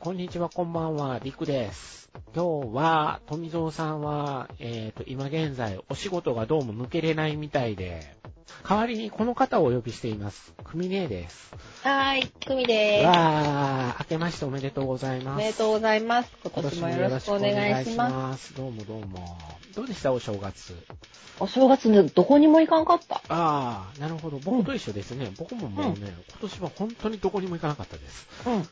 こんにちは、こんばんは、りくです。今日は、富蔵さんは、えっ、と、今現在、お仕事がどうも抜けれないみたいで、代わりにこの方をお呼びしています。くみねえです。はーい、くみでーわー、明けましておめでとうございす。ます。おめでとうございます。今年もよろしくお願いします。す。どうもどうも。どうでしたお正月？お正月ね、どこにも行かんかった。あー、なるほど。僕と一緒ですね。僕ももうね、今年は本当にどこにも行かなかったです。うん。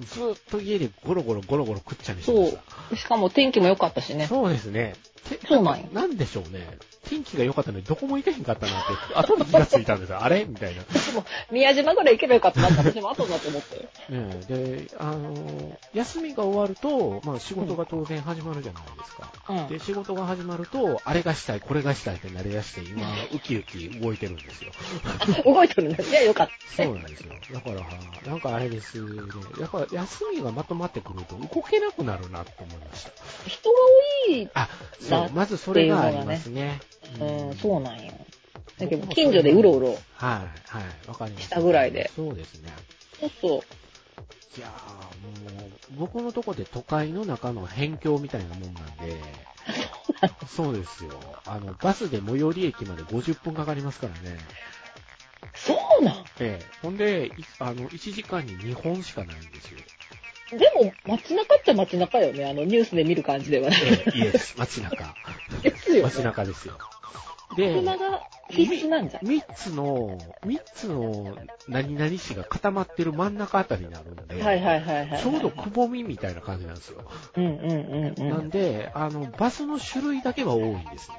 ずーっと家でゴロゴロゴロゴロ食っちゃにしてまそした。う。しかも天気も良かったしね。そうですね。てそうななんでしょうね。天気が良かったのにどこも行けへんかったなって、後に気がついたんですよ。あれ？みたいな。でも、宮島ぐらい行けばよかったなって私も後だと思ったよ。ねえで、あの、休みが終わると、まあ仕事が当然始まるじゃないですか。うん。で、仕事が始まると、あれがしたい、これがしたいってなりだして、今、ウキウキ動いてるんですよ。動いてるんだ。じゃあよかった。そうなんですよ。だから、なんかあれですね。やっぱ休みがまとまってくると動けなくなるなと思いました。人が多い。あ、そう、まずそれがありますね。うん、そうなんよ。だけど、近所でうろうろ。はい、はい、わかります。したぐらいでそうですね。ちょっと、いやー、もう、僕のとこで都会の中の辺境みたいなもんなんで、そうですよ。あの、バスで最寄り駅まで50分かかりますからね。そうなん？ええ。ほんで、いあの、1時間に2本しかないんですよ。でも、街中っちゃ街中よね。あの、ニュースで見る感じではね。ええ、イエス、街中。ですよ、ね。街中ですよ。で、車が必須なんじゃん。3つの、3つの何々市が固まってる真ん中あたりになるんで、はいはいはいはい。ちょうどくぼみみたいな感じなんですよ。うんうんうんうなんん。で、あの、バスの種類だけは多いんですね。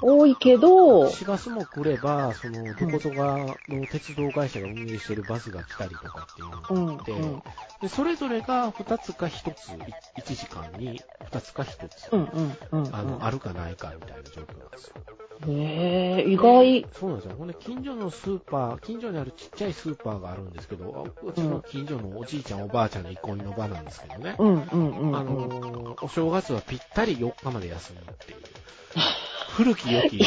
多いけど、市ガスも来れば、その、どこぞが、の鉄道会社が運営してるバスが来たりとかっていうのうんがあって、うんで、それぞれが2つか1つ、1時間に2つか1つ、うんうんうんうん。あの、あるかないかみたいな状況なんですよ。へえ、意外。そうなんですよ。ほんで、近所のスーパー、近所にあるちっちゃいスーパーがあるんですけど、あうちの近所のおじいちゃんおばあちゃんの憩いの場なんですけどね。うんうんうんあうん。のーお正月はぴったり4日まで休むっていう。古き良き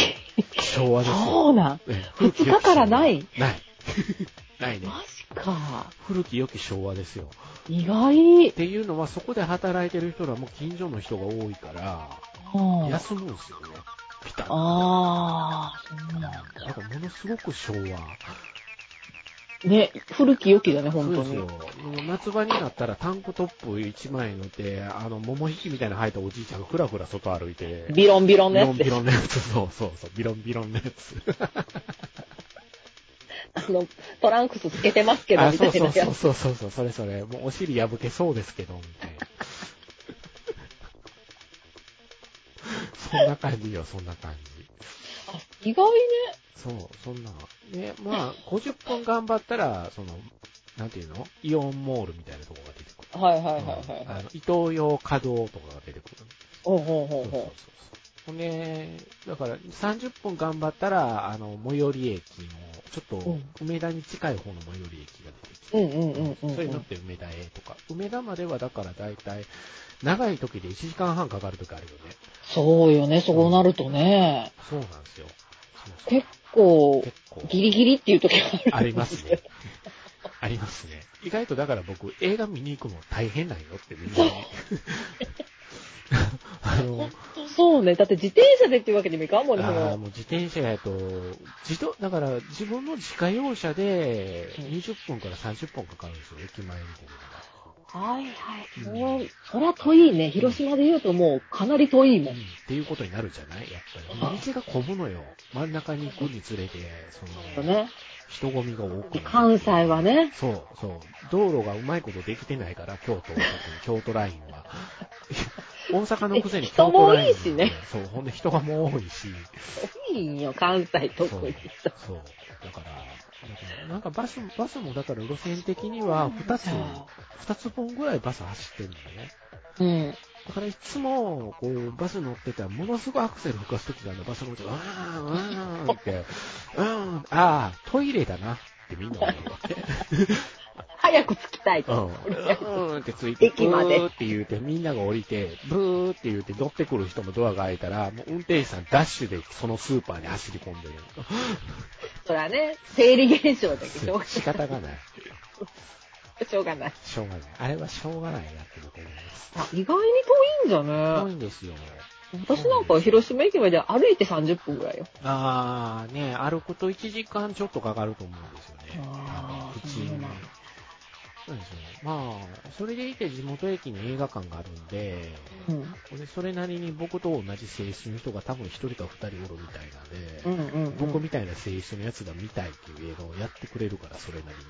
昭和ですよ。そうなん。二日からないない。ないね。マジか。古き良き昭和ですよ。意外っ。ていうのは、そこで働いてる人らも近所の人が多いから、うん休むんですよね。ピタッと。ああ、そうなんだ。なんかものすごく昭和。ね、古き良きだね、本当に。そうですよ。もう夏場になったらタンクトップ1枚乗って、あの、桃引きみたいなの履いたおじいちゃんがふらふら外歩いて、ビロンビロンのやつでビロンビ。ロンのやつ、そうそうそう、ビロンビロンのやつ。あの、トランクスつけてますけど、あ、みたそうそういなやつ。そうそうそう、それそれ。もうお尻破けそうですけど、みたいな。そんな感じよ、そんな感じ。あ意外ね。そう、そんな。で、まあ、50分頑張ったら、その、なんていうの？イオンモールみたいなとこが出てくる。はいはいはいはい。あの、伊東洋稼働とかが出てくる。ほうほうほうそうそうそうほほんで、だから30分頑張ったら、あの、最寄り駅の、ちょっとうん、梅田に近い方の最寄り駅が出てきう。て、うんうんうんうん。それに乗って梅田へとか、梅田まではだから大体、長い時で1時間半かかる時あるよね。そうよね、そうなるとね。そうなんですよ。そうそう結構、結構、ギリギリっていう時がある。ありますね。。ありますね。意外とだから僕、映画見に行くの大変なんよってみんなに。あの、そうね。だって自転車でっていうわけにもいかんもんね、そあーの。もう自転車やと、自動、だから自分の自家用車でうん20分から30分かかるんですよ、駅前に出るはいはい。そう、そりゃ遠いね。広島で言うともうかなり遠いもん。のが。っていうことになるじゃないやっぱり。道が混むのよ。真ん中に行くにつれて、その、ね。人混みが多く関西はね。そう、そう。道路がうまいことできてないから、京都、京都ラインは。大阪のくせに京都ラインは、人も多いしね。そう、ほんで人がもう多いし。いいんよ、関西特そうに。。そう。だから、だからなんかバス、バスもだから路線的には2つ、2つ分ぐらいバス走ってるんだね。うん。だからいつも、こう、バス乗ってたら、ものすごいアクセル吹かすときがあるの、バス乗って、わーん、わーんって、うん、ああ、トイレだなってみんな思うわけ。早く着きたいと。うん。うーんってついて、駅までブーって言うて、みんなが降りて、ブーって言うて乗ってくる人もドアが開いたら、もう運転手さんダッシュでそのスーパーに走り込んでる。そらね、生理現象だけど。仕方がない。しょうがない。しょうがない。あれはしょうがないなって僕思います。あ意外に遠いんじゃね。遠いんですよ。私なんか広島駅まで歩いて30分ぐらいよ。あー、ね、歩くと1時間ちょっとかかると思うんですよね。あー普通にそうですね。まあ、それでいて地元駅に映画館があるんで、うん。でそれなりに僕と同じ性質の人が多分1人か2人おるみたいなんで、うんうん、うん。僕みたいな性質のやつが見たいっていう映画をやってくれるから、それなりに。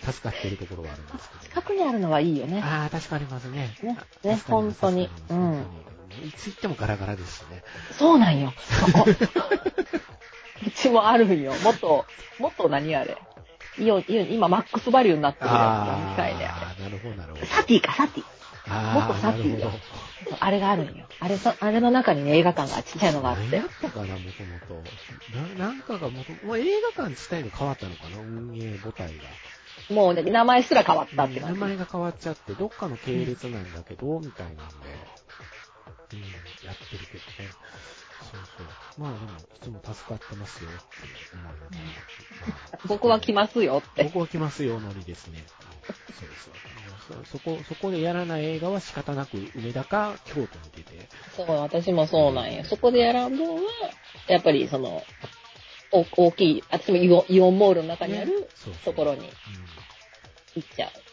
助かってるところはあるんですけど、近くにあるのはいいよね。ああ、助かりますね。ねあね本当にうんいつ行ってもガラガラですしね。そうなんよ。そこ。うちもあるんよ。もっと、もっと何あれ。イオン、イオン、今マックスバリューになってるやつが見たいね、あああ、なるほど、なるほどれ。。サティか、サティ。もっとああ、なるほどサティよ。。あれがあるんよ。あれそ、あれの中にね、映画館がちっちゃいのがあって何や。ったかな、もともと。な、なんかがもと、もう映画館自体が変わったのかな、運営母体が。もうね、名前すら変わったって名感じ。前が変わっちゃって、どっかの系列なんだけど、みたいなんで、うん、やってるけどね。そうそう。まあでも、いつも助かってますよ僕は来ますよって。僕は来ますよ、ノリですね。そうですよ。そそこ、そこでやらない映画は仕方なく、梅田か京都に出て、そう、私もそうなんよ。そこでやらん分は、やっぱりその、お大きい、私もイオンイオンモールの中にあるところにうん行っちゃう。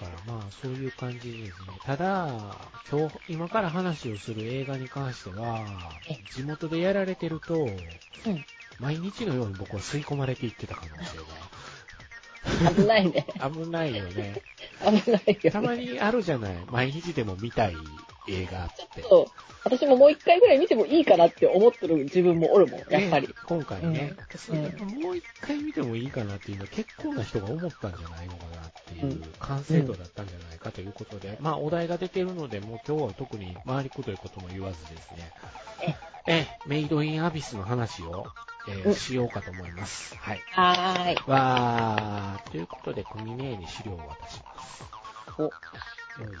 だからまあ、そういう感じですね。ただ、今日、今から話をする映画に関してはえ、地元でやられてると、うん。毎日のように僕は吸い込まれていってた可能性危ないね。が。危ないよね。危ないよ、ね。たまにあるじゃない。毎日でも見たい映画って。そう。私ももう一回ぐらい見てもいいかなって思ってる自分もおるもん、やっぱりね。今回ね、うんもう一回見てもいいかなっていうのは結構な人が思ったんじゃないのかなっていう完成度だったんじゃないかということで、まあお題が出てるので、もう今日は特に回りくどいことも言わずですね、え、メイドインアビスの話を、えーうんしようかと思います。はい。はーい。わー、ということで、組名に資料を渡します。お、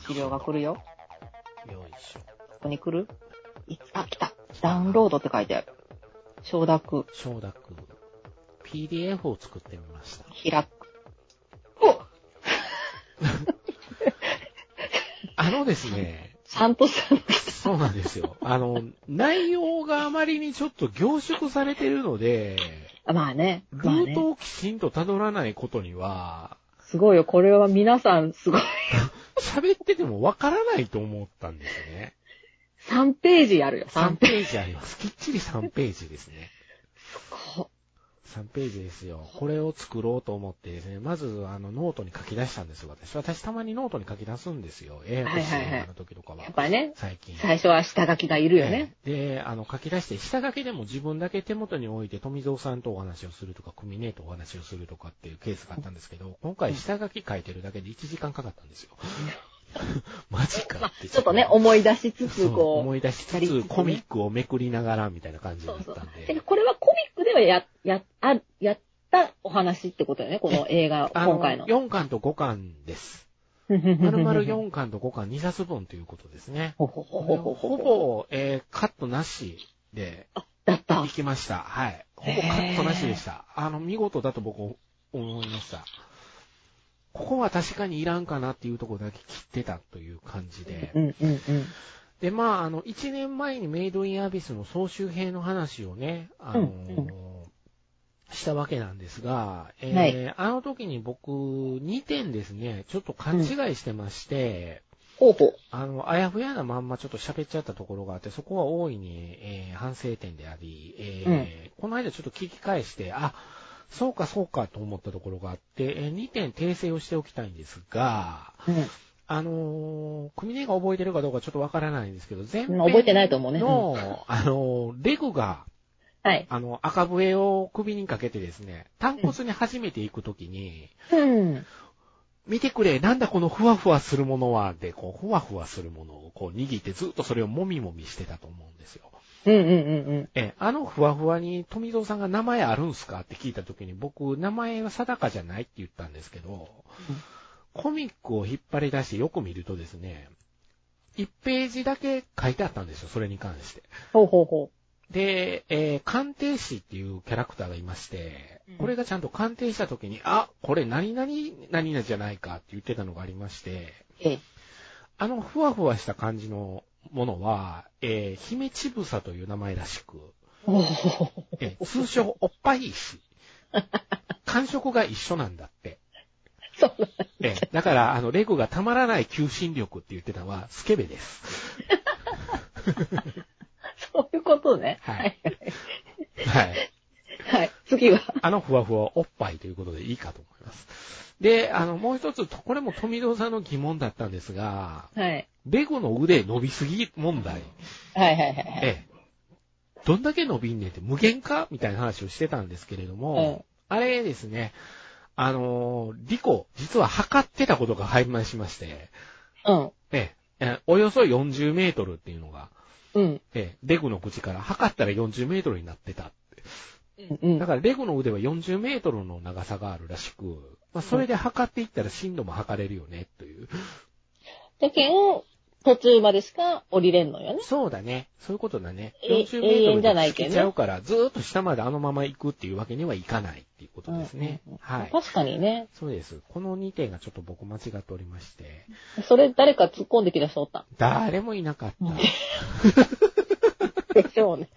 資料が来るよ。よいしょ。ここに来る？あ、来た。ダウンロードって書いてある。承諾、承諾。PDF を作ってみました。開く。お あのですね、ちゃんとさ、そうなんですよ。あの、内容があまりにちょっと凝縮されてるので、まあね。ルまあね。ートをきちんと辿らないことには、すごいよ。これは皆さんすごい。喋っててもわからないと思ったんですね。3ページあるよ。3 3ペーページあります。きっちり3ページですね。ジ。3ページですよ。これを作ろうと思ってですね、まずあのノートに書き出したんですよ、私。私たまにノートに書き出すんですよ。ええはいはいはいの時とかは。やっぱりね、最近。最初は下書きがいるよね。ええで、あの、書き出して、下書きでも自分だけ手元に置いて、富蔵さんとお話をするとか、組ねとお話をするとかっていうケースがあったんですけど、今回下書き書いてるだけで1時間かかったんですよ。マジかまあって。ちょっとね、思い出しつつ、そうこう。思い出しつつ、コミックをめくりながらみたいな感じだそうそうったん。でで。これはコミックではや、や、あ、やったお話ってことよね、この映画、今回の。4巻と5巻です。まるまる4巻と5巻2冊分ということですね。ほ。ぼ、えーカットなしでだった行。きました。はい。ほぼカットなしでした。あの、見事だと僕思いました。ここは確かにいらんかなっていうところだけ切ってたという感じで。うんうんうん。で、まあ、あの、1年前にメイドインアビスの総集編の話をね、あのーうんしたわけなんですが、えーはいあの時に僕、2点ですね、ちょっと勘違いしてまして、ほうほう。あの、あやふやなまんまちょっと喋っちゃったところがあって、そこは大いに、えー反省点であり、えーこの間ちょっと聞き返して、あ、そうかそうかと思ったところがあって、え2点訂正をしておきたいんですが、うん。あのー、組ねが覚えてるかどうかちょっとわからないんですけど、全編うん覚えてないと思うねの、あのー、レグが、はい。あの、赤笛を首にかけてですね、単骨に初めて行くときに、うん。見てくれ、なんだこのふわふわするものは、で、こう、ふわふわするものをこう握ってずっとそれをもみもみしてたと思うんですよ。うんうんうんうん。え、あのふわふわに富蔵さんが名前あるんすかって聞いたときに僕、名前は定かじゃないって言ったんですけど、コミックを引っ張り出してよく見るとですね、1ページだけ書いてあったんですよ、それに関して。ほうほうほで、えー、鑑定士っていうキャラクターがいましてうん、これがちゃんと鑑定した時に、あ、これ何々、何々じゃないかって言ってたのがありまして、ええ。あのふわふわした感じのものは、えー、姫ちぶさという名前らしく、えー通称おっぱい石。感触が一緒なんだって。そうなんえー、だから、あの、レゴがたまらない求心力って言ってたのは、スケベです。そういうことね。はい。はい。はい。次は。あのふわふわおっぱいということでいいかと思います。で、あの、もう一つ、これも富蔵さんの疑問だったんですが、はい。レゴの腕伸びすぎ問題。はいはいはいはい。ええ。どんだけ伸びんねんって無限かみたいな話をしてたんですけれども、あれですね、あのーリコ、実は測ってたことが判明しまして、うん。ええ、えおよそ40メートルっていうのが、うん。ええ、レゴの口から測ったら40メートルになってたって。うん。うん。だからレゴの腕は40メートルの長さがあるらしく、まあ、それで測っていったら深度も測れるよね、という。だけん、途中までしか降りれんのよね。そうだね。そういうことだね。え40メートルでちゃうから、ずーっと下まであのまま行くっていうわけにはいかないっていうことですね。うんうんうんはい。確かにね。そうです。この2点がちょっと僕間違っておりまして、それ誰か突っ込んできた人おった？ん誰もいなかった。でしょうね。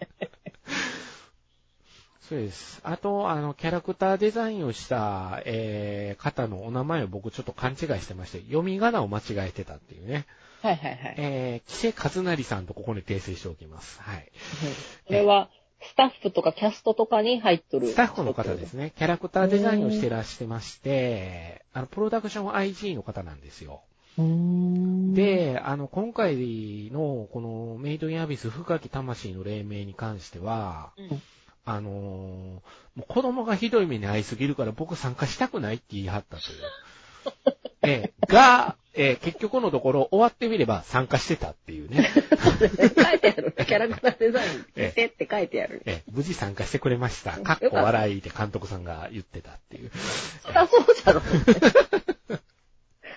そうです。あと、あの、キャラクターデザインをした、えー、方のお名前を僕ちょっと勘違いしてまして、読み仮名を間違えてたっていうね。はいはいはい。えー、キセカズナリさんとここに訂正しておきます。はい。これは、スタッフとかキャストとかに入っとる。スタッフの方ですね。キャラクターデザインをしてらしてまして、あの、プロダクション IG の方なんですよ。で、あの、今回の、この、メイドインアビス深き魂の黎明に関しては、うん、あのーもう子供がひどい目に遭いすぎるから僕参加したくないって言い張ったという。ええ、が、えー結局のところ終わってみれば参加してたっていうね。書いてある。キャラクターデザインえしてって書いてある。ええ無事参加してくれました。かっこ笑いで監督さんが言ってたっていう。そりゃそうじゃろ。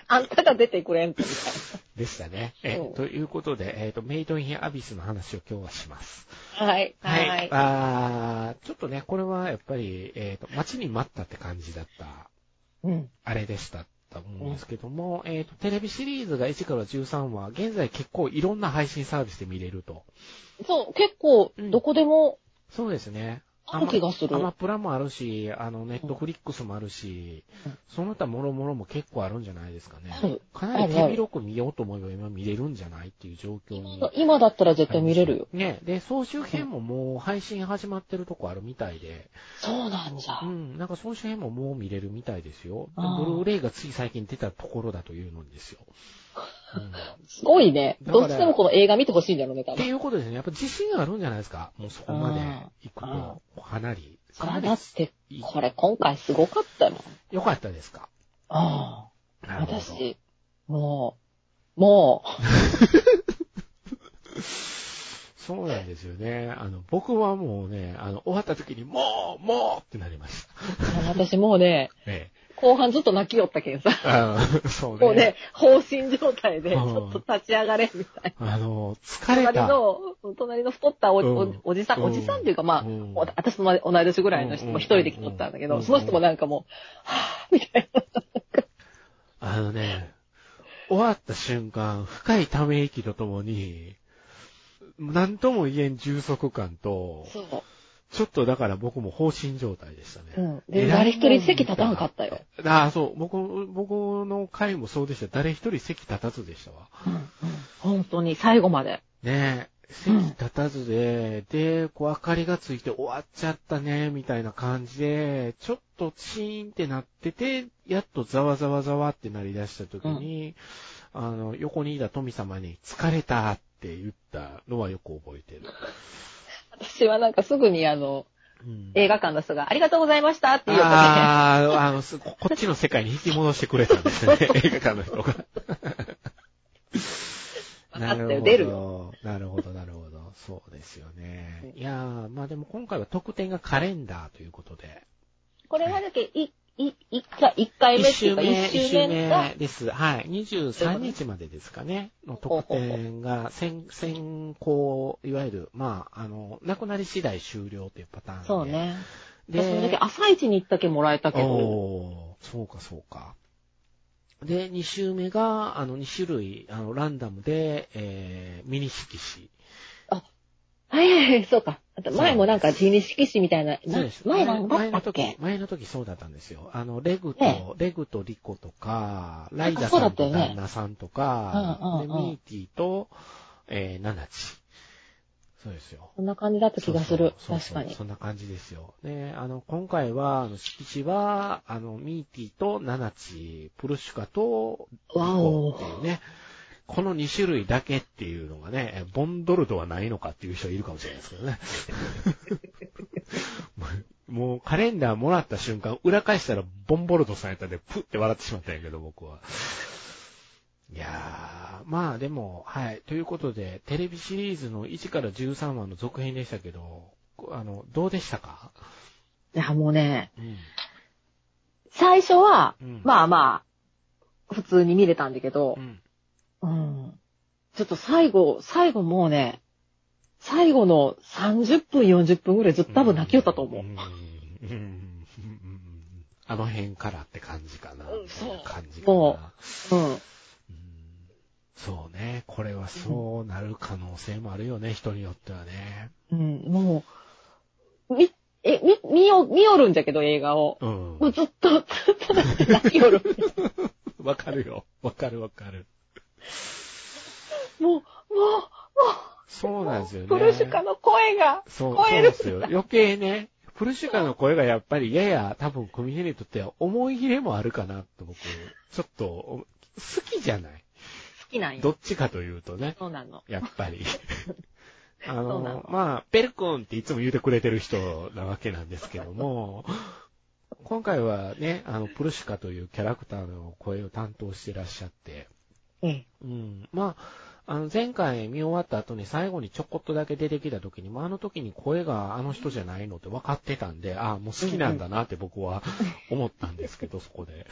あんたが出てくれんとみたいでしたね。えうんということで、えっ、と、メイドインアビスの話を今日はします。な。はい。はい。はい。あーちょっとね、これはやっぱり、えっ、と、待ちに待ったって感じだった、うん。あれでしたと思うんですけども、えっ、と、テレビシリーズが1から13話、現在結構いろんな配信サービスで見れると。そう、結構、うんどこでもそうですね。ある気がする。アマプラもあるし、あの、ネットフリックスもあるし、うんその他もろもろも結構あるんじゃないですかね。そうかなり手広く見ようと思えば今見れるんじゃないっていう状況に。今今だったら絶対見れるよ。ね。で、総集編ももう配信始まってるとこあるみたいで、そうなんじゃう。ん、なんか総集編ももう見れるみたいですよ。ブルーレイがつい最近出たところだというのにですよ。うんすごいね。どっちでもこの映画見てほしいんだろうね、多って分。いうことですね。やっぱ自信あるんじゃないですか。もうそこまで行くあと、かなり。かだって、これ今回すごかったもん。よかったですか？ああ。私、もう、も そうなんですよね。あの、僕はもうね、あの、終わった時に、もうもうってなりました。う、私もうね、え後半ずっと泣きよったけんさ。え。あのそうね。もうね、放心状態で、ちうんょっと立ち上がれ、みたいな。あの、疲れた。隣の、隣の太ったお,お、じさん、おじさんっていうかまあ、私と同い年ぐらいの人も一人で来とったんだけど、うんその人もなんかもう、はぁ、みたいな。あのね、終わった瞬間、深いため息とともに、何とも言えん充足感と、そう。ちょっとだから僕も放心状態でしたね。うん。で、誰一人席立たんかったよ。ああ、そう。僕、僕の回もそうでした。誰一人席立たずでしたわ。うん、うん。本当に、最後まで。ねえ。席立たずで、で、こう明かりがついて終わっちゃったね、みたいな感じで、ちょっとチーンってなってて、やっとざわざわざわってなり出した時に、あの、横にいた富様に疲れたって言ったのはよく覚えてる。私はなんかすぐにあの、うん映画館の人がありがとうございましたって言うとね、ああ、あの、すここっちの世界に引き戻してくれたんですね、映画館の人が。分かったよ、出るよ。よ。なるほど、なるほど。そうですよね。いやー、まあでも今回は特典がカレンダーということで。これはだけ、い、い、一回、一回目っていうか、一周目が目、です。はい。23日までですかね。の特典が先、先行、いわゆる、まあ、あの、なくなり次第終了っていうパターンで。そう。ね。で、私もだけ朝一に行ったけもらえたけど、そうか、そうか。で、2周目が、あの、2種類、あの、ランダムで、えー、ミニ色紙。はいはいはい、そうか。あと前もなんか地理色紙みたいな、なそうです。前なんだ前のったっけ？時、前の時そうだったんですよ。あの、レグと、ねレグとリコとか、ライダさんと旦那さんとか、うんうんうんでミーティーと、えー、ナナチ。そうですよ。そんな感じだった気がする。そうそうそう確かに。そんな感じですよ。で、あの、今回は、あの、色紙は、あの、ミーティーとナナチ、プルシュカと、リわおコっていうね、この2種類だけっていうのがね、えボンドルドはないのかっていう人いるかもしれないですけどね。もうカレンダーもらった瞬間、裏返したらボンボルドさんやったんで、プって笑ってしまったんやけど、僕は。いやー、まあでも、はい。ということで、テレビシリーズの1から13話の続編でしたけど、あの、どうでしたか？いや、もうね、うん。最初は、うんまあまあ、普通に見れたんだけどう、ん。うん。ちょっと最後、最後もうね、最後の30分、40分ぐらいずっと多分泣きよったと思う。んうんうんあの辺からって感じかな。うんそう感じかな。もうん。うんそうね。これはそうなる可能性もあるよね、人によってはね。うん、もう、み、え、み、見よ、見よるんじゃけど、映画を。うんもう。ずっと、ずっと泣きよる。わかるよ。わかるわかる。もう、もう、もそうなんですよう、ね。プルシュカの声が、そう、そうですよ。余計ね、プルシュカの声がやっぱりやや多分組姫にとっては思い入れもあるかなと僕、ちょっと好きじゃない。好きなんよ。どっちかというとね。そうなの。やっぱり。あの、のまあ、ペル君っていつも言うてくれてる人なわけなんですけども、今回はね、あの、プルシカというキャラクターの声を担当してらっしゃって、ええ。うん。まあ、あの、前回見終わった後に最後にちょこっとだけ出てきた時に、まあ、あの時に声があの人じゃないのって分かってたんで、ああ、もう好きなんだなって僕は思ったんですけど、そこで。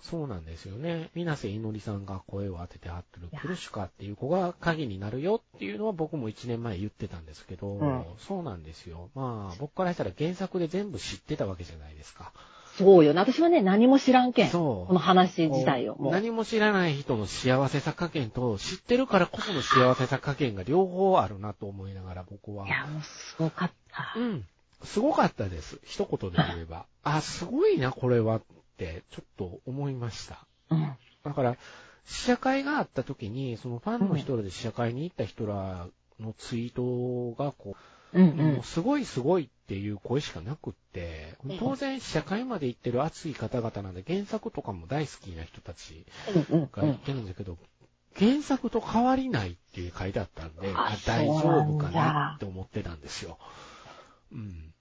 そうなんですよね。水瀬いのりさんが声を当ててはってるプルシュカっていう子が鍵になるよっていうのは僕も1年前言ってたんですけど、うんそうなんですよ。まあ、僕からしたら原作で全部知ってたわけじゃないですか。そうよね。私はね、何も知らんけん。そうこの話自体を。もう。何も知らない人の幸せさ加減と、知ってるからこその幸せさ加減が両方あるなと思いながら僕は。いや、もうすごかったう。ん。すごかったです。一言で言えば。あ、すごいな、これはって、ちょっと思いました。うん。だから、試写会があった時に、そのファンの人らで試写会に行った人らのツイートが、こう、うんうんもう。すごいすごいっていう声しかなくってうん、当然試写会まで行ってる熱い方々なんで、原作とかも大好きな人たち。が言ってるんだけど、原作と変わりないって書いてあったんで、ああ大丈夫かなって思ってたんですよ。うん。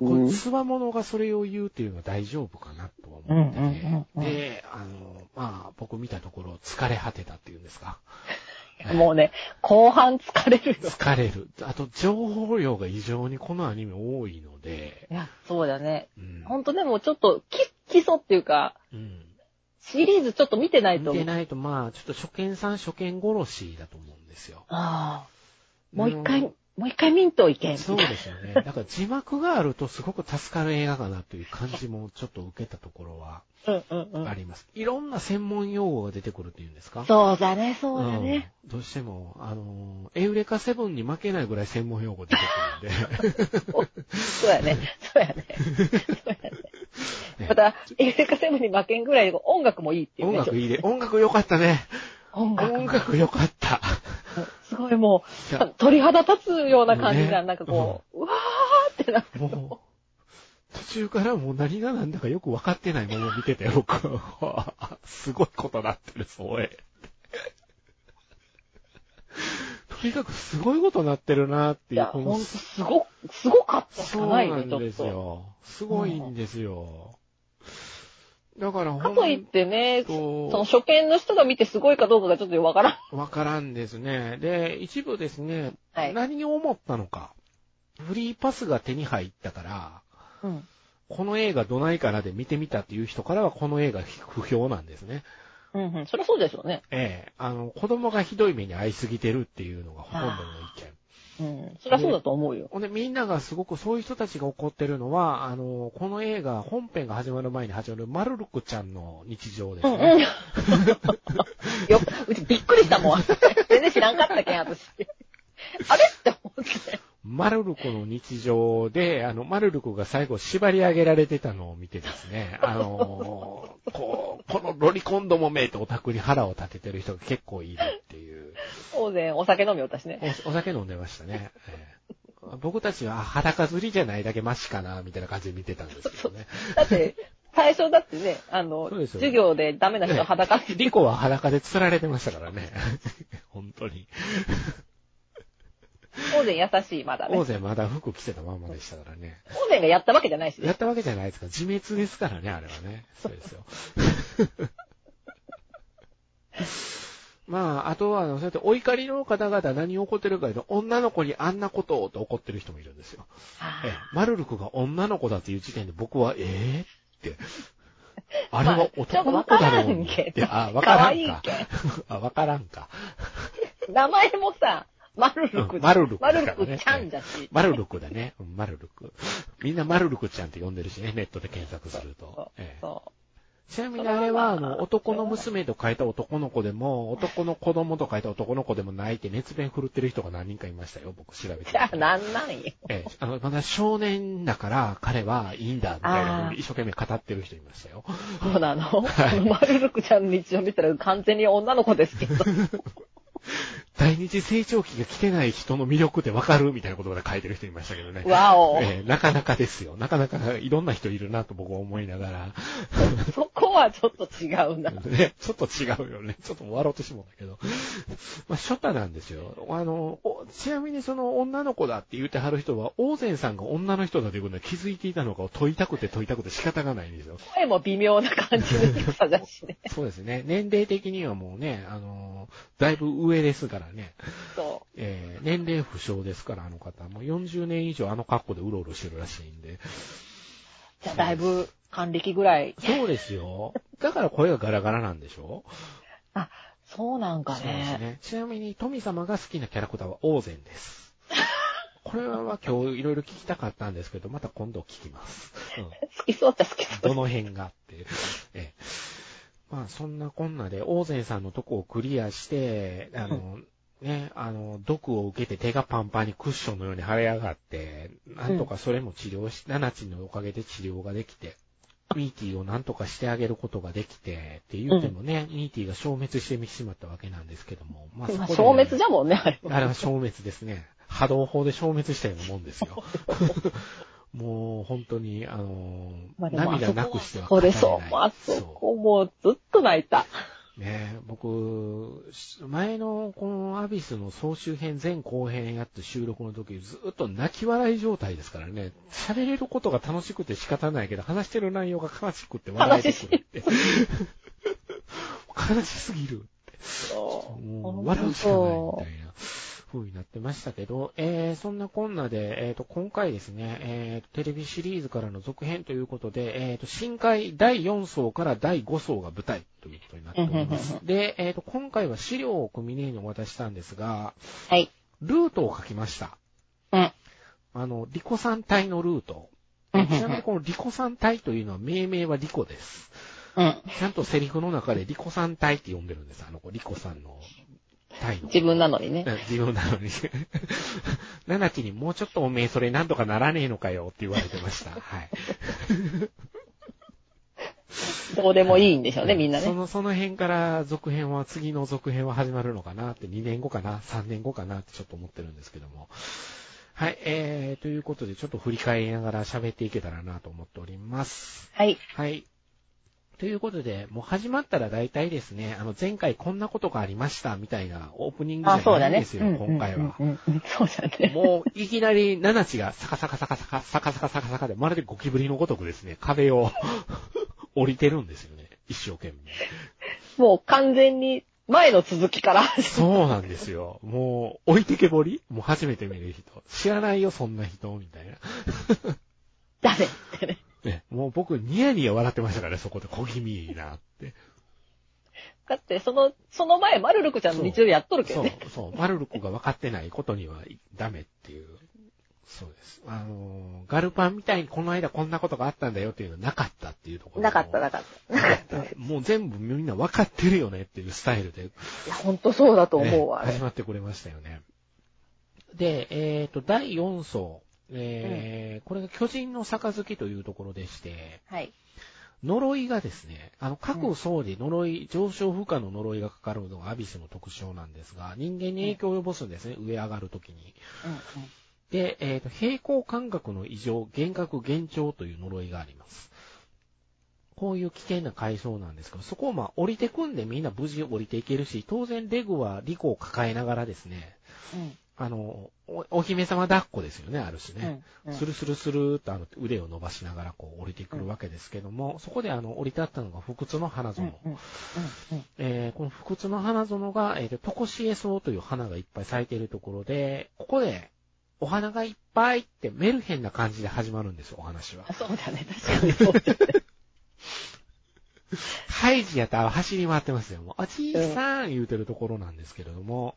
こつわものがそれを言うっていうのは大丈夫かなとは思ってて、で、あの、まあ、僕見たところ疲れ果てたっていうんですか。もうね、後半疲れるよ。疲れる。あと、情報量が異常にこのアニメ多いので、いや、そうだね。うん。ほんとでもちょっと、き、基礎っていうか、うん。シリーズちょっと見てないと。見てないと、まあ、ちょっと初見さん初見殺しだと思うんですよ。ああ。もう一回、うんもう一回見んといけん。そうですよね。だから字幕があるとすごく助かる映画かなという感じもちょっと受けたところは。あります。いろんな専門用語が出てくるっていうんですか？そうだね、そうだね。うんどうしても、あの、エウレカセブンに負けないぐらい専門用語出てくるんで。そうやね。そうやね。そうやね。ね また、エレカセブンに負けんぐらい音楽もいいっていうね。音楽いいで、音楽良かったね。音楽。音楽良かった。すごいもう、鳥肌立つような感じが、ねなんかこう、うわーってなって。もう、途中からもう何が何だかよく分かってないまま見てて、僕は。すごいことなってる、そうえ。とにかくすごいことなってるなっていう、いや、ほんとすご、すごかったしそうかないね、なん。ですよ。すごいんですよ。だからかといってね、そとの初見の人が見てすごいかどうかがちょっとわからん。わからんですね。で、一部ですね、はい何を思ったのか。フリーパスが手に入ったから、うん。この映画どないかなで見てみたっていう人からはこの映画不評なんですね。うんうん。そりゃそうですよね。ええあの、子供がひどい目に遭いすぎてるっていうのがほとんどの意見。うん。そりゃそうだと思うよ。ほんで、みんながすごくそういう人たちが怒ってるのは、あの、この映画、本編が始まる前に始まるマルルクちゃんの日常ですうんうん。ね。ようちびっくりしたもん。全然知らんかったけん、私。あれ？って思って。マルルクの日常で、あの、マルルクが最後縛り上げられてたのを見てですね、あの、こう、このロリコンどもめってオタクに腹を立ててる人が結構いるっていう。当然、お酒飲みよったしね。おお酒飲んでましたね。ええ僕たちはあ裸釣りじゃないだけマシかな、みたいな感じで見てたんですけどね。だって、最初だってね、あの、授業でダメな人は裸にリコは裸で釣られてましたからね。本当に。当然優しい、まだね。大勢まだ服着てたまんまでしたからね。当然がやったわけじゃないしね。やったわけじゃないですから、自滅ですからね、あれはね。そうですよ。まあ、あとは、そうやってお怒りの方々何を怒ってるかというと、女の子にあんなことをと怒ってる人もいるんですよ。あええ、マルルクが女の子だっていう時点で僕は、ええって。あれは男の子だろうにって。あ、わからんか。あ、わからんか。ー名前もさ、マルルク、うんマルルクマルルクちゃんじゃし。マルルクだね。うんマルルク。みんなマルルクちゃんって呼んでるしね、ネットで検索するとちなみにあれは、あの、男の娘と書いた男の子でも、男の子供と書いた男の子でもないって熱弁振るってる人が何人かいましたよ、僕調べてう。じゃあ、なんなんよ。ええ、あの、まだ少年だから彼はいいんだ、みたいな一生懸命語ってる人いましたよ。そうなの、マルルクちゃんの日常見たら完全に女の子ですけど。第二次成長期が来てない人の魅力ってわかるみたいなことまで書いてる人いましたけどね。わお。ええなかなかですよ。なかなかいろんな人いるなと僕は思いながら。そこはちょっと違うな。ね、ちょっと違うよね。ちょっと笑ってしまったけど。まあ、初太なんですよ。あの、おちなみにその女の子だって言ってはる人は、大前さんが女の人だということに気づいていたのかを問いたくて問いたくて仕方がないんですよ。声も微妙な感じの低さだしね。そうですね。年齢的にはもうね、あの、だいぶ上ですからね。そえー年齢不詳ですから、あの方。もう40年以上あの格好でうろうろしてるらしいんで。う。じゃあ、だいぶ、還暦ぐらい。そうですよ。だから声がガラガラなんでしょ？そうなんかそうですね。ね。ちなみに、富様が好きなキャラクターは王禅です。これは今日いろいろ聞きたかったんですけど、また今度聞きます。うん好きそうっちゃ好きそう。どの辺がって。ええまあ、そんなこんなで、大前さんのとこをクリアして、あの、ね、あの、毒を受けて手がパンパンにクッションのように腫れ上がって、なんとかそれも治療し、ナナチのおかげで治療ができて、ミーティーをなんとかしてあげることができて、って言ってもね、ミーティーが消滅してしまったわけなんですけども、まあそこでまあ消滅じゃもんね、あれは。あれは消滅ですね。波動砲で消滅したようなもんですよ。もう本当に、あのまあ涙なくしてはそ語れない。れそう。あそこもうずっと泣いた。ね僕、前のこのアビスの総集編前後編やって収録の時ずっと泣き笑い状態ですからね。喋れることが楽しくて仕方ないけど、話してる内容が悲しくて笑えてくるって。悲しすぎる。そうもう笑うしかないみたいな風になってましたけど、えー、そんなこんなで、えー、と、今回ですね、えー、テレビシリーズからの続編ということで、えー、と、新海第4層から第5層が舞台ということになっております。で、えー、と、今回は資料を組ねにお渡ししたんですが、はい。ルートを書きました。うん。あの、リコさん隊のルート。うんちなみにこのリコさん隊というのは命名はリコです。うん。ちゃんとセリフの中でリコさん隊って呼んでるんです。あの子、リコさんの隊の。自分なのにね。うん自分なのに。ナナチにもうちょっとおめえそれなんとかならねえのかよって言われてました。はい。どうでもいいんでしょうね、みんなね。その、その辺から続編は、次の続編は始まるのかなって、2年後かな ?3 年後かなってちょっと思ってるんですけども。はい、えー、ということでちょっと振り返りながら喋っていけたらなと思っております。はい。はい。ということで、もう始まったら大体ですね、あの前回こんなことがありましたみたいなオープニングじ。ゃないんですよ、今回は。そうだね。もう、いきなり、ナナチがサカサカサカサカ、サカサカサカサカで、まるでゴキブリのごとくですね、壁を降りてるんですよね。一生懸命。もう完全に前の続きから。そうなんですよ。もう、置いてけぼりもう初めて見る人。知らないよ、そんな人、みたいな。誰ってね。ね。もう僕ニヤニヤ笑ってましたからね、そこで小気味いいなって。だって、その、その前、マルルクちゃんの日曜日やっとるけそうどね。、そう、マルルクが分かってないことにはダメっていう。そうです。あのー、ガルパンみたいにこの間こんなことがあったんだよっていうのはなかったっていうところ。なかった、なかった。なかった。いもう全部みんな分かってるよねっていうスタイルで、や、ほんとそうだと思うわ、ね始。まってくれましたよね。で、えっ、と、第4層。えーこれが巨人の杯というところでして、はい。呪いがですね、あの、各層で呪い、上昇負荷の呪いがかかるのがアビスの特徴なんですが、人間に影響を及ぼすんですね、上上がるときに。で、えっ、と、平行感覚の異常、幻覚幻聴という呪いがあります。こういう危険な階層なんですけど、そこをまあ降りてくんでみんな無事降りていけるし、当然レグはリコを抱えながらですね、うん。あの、おお姫様抱っこですよね、ある種ね。うん。スルスルスルーっとあの腕を伸ばしながらこう降りてくるわけですけども、そこであの降り立ったのが不屈の花うん。園。えーこの不屈の花園が、えーと、トコシエソウという花がいっぱい咲いているところで、ここで、お花がいっぱいってメルヘンな感じで始まるんですよ、お話はあ。そうだね、確かにそうだね。ハイジやったら走り回ってますよ。もう、あ、じいさん言うてるところなんですけれども、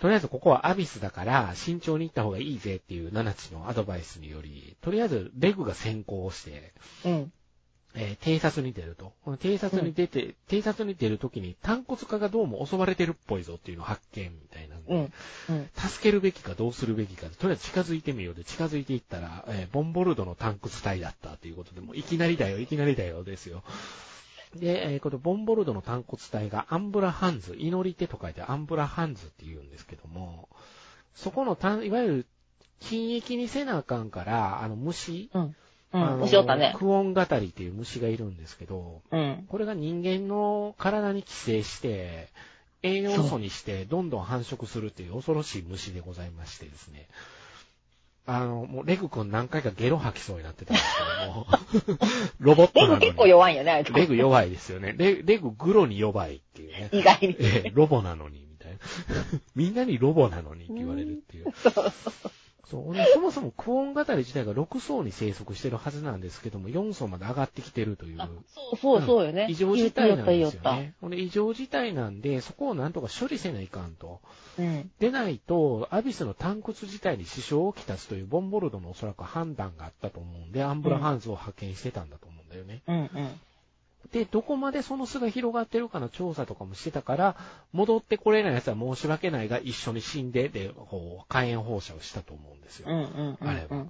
とりあえずここはアビスだから慎重に行った方がいいぜっていうナナチのアドバイスにより、とりあえずレグが先行して、うん。えー偵察に出ると。この偵察に出て、偵察に出るときに、炭骨化がどうも襲われてるっぽいぞっていうのを発見みたいなんで、うん。うん。助けるべきかどうするべきかで、とりあえず近づいてみようで、近づいていったら、えーボンボルドのタンクス隊だったということで、もういきなりだよ、いきなりだよですよ。で、えーこのボンボルドの炭骨隊がアンブラハンズ、祈り手と書いてアンブラハンズって言うんですけども、そこのたん、いわゆる、禁液にせなあかんから、あの虫、うん。うん。あね。クオンガタリっていう虫がいるんですけど、うん。これが人間の体に寄生して、栄養素にしてどんどん繁殖するっていう恐ろしい虫でございましてですね。あの、もうレグ君何回かゲロ吐きそうになってたんですけども、ロボットなのに。レグ結構弱いんよね、あいつ。レグ弱いですよね。レレググロに弱いっていうね。意外に。ええロボなのに、みたいな。みんなにロボなのにって言われるっていう。そう。でそもそもクオンガタリ自体が6層に生息してるはずなんですけども、4層まで上がってきてるという。あそうそうそうよね。異常事態なんですよね。ほんで異常事態なんで、そこをなんとか処理せないかんと。うん。でないと、アビスのタンクス自体に支障をきたすというボンボルドのおそらく判断があったと思うんで、アンブラハンズを派遣してたんだと思うんだよね。うんうん。で、どこまでその巣が広がってるかの調査とかもしてたから、戻ってこれない奴は申し訳ないが一緒に死んで、で、こう、火炎放射をしたと思うんですよ。うんうんうん。あれは。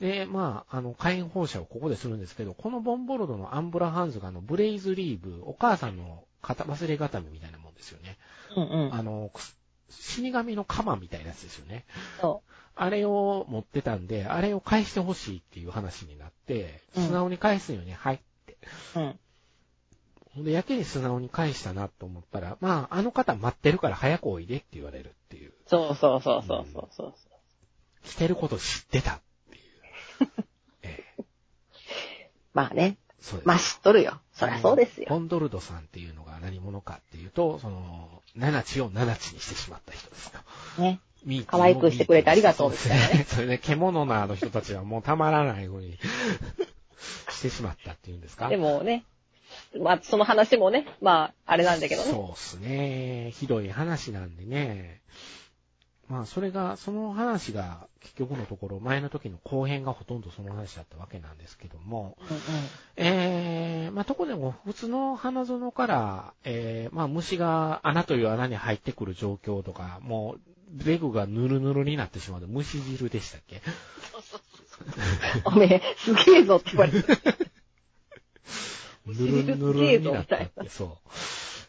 で、まあ、あの、火炎放射をここでするんですけど、このボンボルドのアンブラハンズがあの、ブレイズリーブ、お母さんの肩忘れ固めみたいなもんですよね。うんうん。あの、く死神の鎌みたいなやつですよね。そあれを持ってたんで、あれを返してほしいっていう話になって、うん素直に返すよね、はいって。う。うん。ほんで、やけに素直に返したなと思ったら、まあ、あの方待ってるから早くおいでって言われるっていう。そうそうそうそうそうそう。してること知ってたっていう。ええ、まあね。そう。まあ知っとるよ。そりゃそうですよ。ボンドルドさんっていうのが何者かっていうと、その、七地を七地にしてしまった人ですよ。ね。可愛くしてくれてありがとうそうですね。それね、獣のあの人たちはもうたまらないように してしまったっていうんですか？でもね、まあその話もね、まああれなんだけどね。そうっすね。ひどい話なんでね。まあ、それが、その話が、結局のところ、前の時の後編がほとんどその話だったわけなんですけども、うんうん。えー、まあ、とこでも、普通の花園から、えー、まあ、虫が穴という穴に入ってくる状況とか、もう、レグがヌルヌルになってしまうの虫汁でしたっけ？おめえ、すげえぞって言われて。ぬるぬるになったって、そ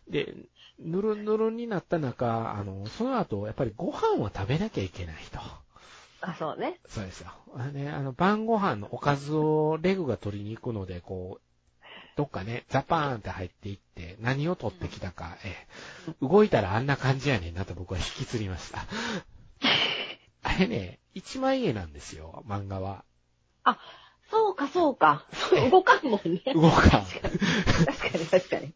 う。で、ぬるぬるになった中、あの、その後、やっぱりご飯は食べなきゃいけないと。あ、そうね。そうですよ。あのね、あの、晩ご飯のおかずをレグが取りに行くので、こう、どっかね、ザパーンって入っていって、何を取ってきたか、ええ、動いたらあんな感じやねんなと僕は引きつりました。あれね、一枚絵なんですよ、漫画は。あ、そうかそうか。そう動かんもんね。動かん。確かに確かに。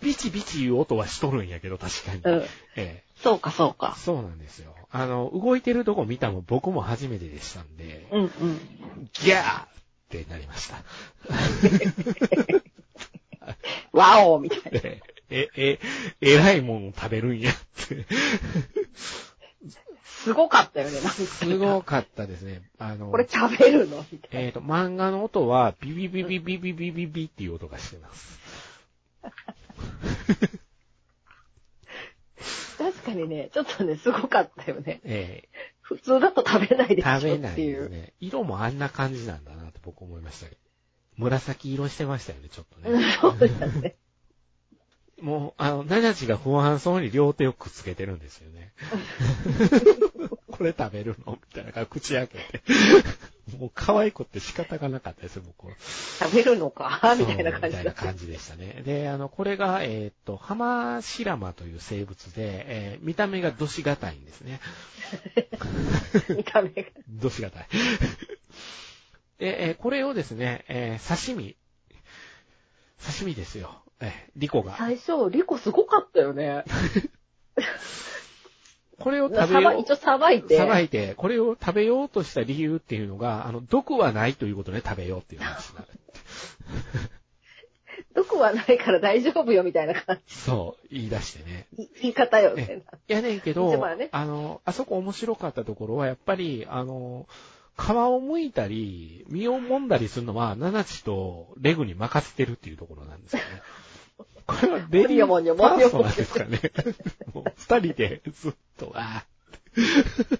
ビチビチいう音はしとるんやけど、確かに。うん。ええ。そうかそうか。そうなんですよ。あの、動いてるとこ見たの僕も初めてでしたんで、うんうん。ギャーっってなりました。ワオみたいな。え、え、え、えらいものを食べるんやって。すごかったよね、なんか。すごかったですね。あの、これ食べるの？みたいな。えっ、と、漫画の音は、ビビビビビビビビビっていう音がしてます。確かにね、ちょっとね、すごかったよね。え普通だと食べないでーしょ食べないっていう。ですね。色もあんな感じなんだなと僕思いましたけど。紫色してましたよね、ちょっとね。そうだね。もう、あの、ナナチが不安そうに両手をくっつけてるんですよね。これ食べるのみたいな感じ口開けて。もう可愛い子って仕方がなかったですよ、僕は。食べるのか？みたいな感じみたいな。感じでしたね。で、あの、これが、えーっと、ハマシラマという生物で、えー見た目がどしがたいんですね。見た目が。どしがたい。で、えーこれをですね、えー刺身、刺身ですよ。えーリコが。最初、リコすごかったよね。これを食さべよう。ば一応さばいて。さばいて、これを食べようとした理由っていうのが、あの、毒はないということで食べようっていう話になる。毒はないから大丈夫よみたいな感そう、言い出してね。じ。言い方よね。いやねんけ一ど、番ねあの、あそこ面白かったところは、やっぱり、あの、皮を剥いたり、身を揉んだりするのは、ナナチとレグに任せてるっていうところなんですよね。これはレディーファーストなんですかね。もう二人でずっと、あー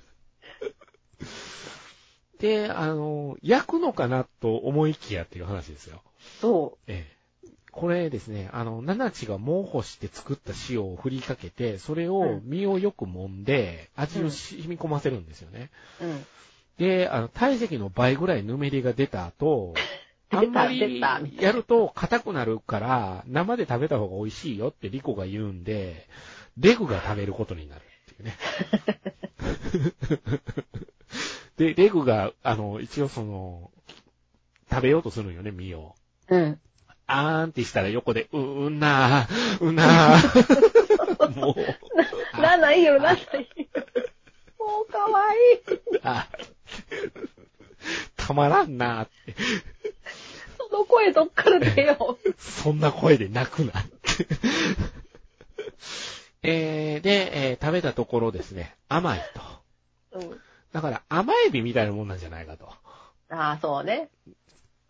で、あの、焼くのかなと思いきやっていう話ですよ。そええ。これですね、あの、ナナチが猛干して作った塩を振りかけて、それを身をよく揉んで、味を染み込ませるんですよね。う。うん。で、あの、体積の倍ぐらいぬめりが出た後、あんまりやると硬くなるから、生で食べた方が美味しいよってリコが言うんで、レグが食べることになるっていうね。で、レグが、あの、一応その、食べようとするんよね、身を。うん。あーんってしたら横で、う、うんなー、うんなー。もう、なんないいよ、なんないいよ。もうかわいい。あ、たまらんなーって。その声どっから出よう。そんな声で泣くなって。えー、で、えー食べたところですね、甘いと。うん。だから甘エビみたいなもんなんじゃないかと。ああ、そうね。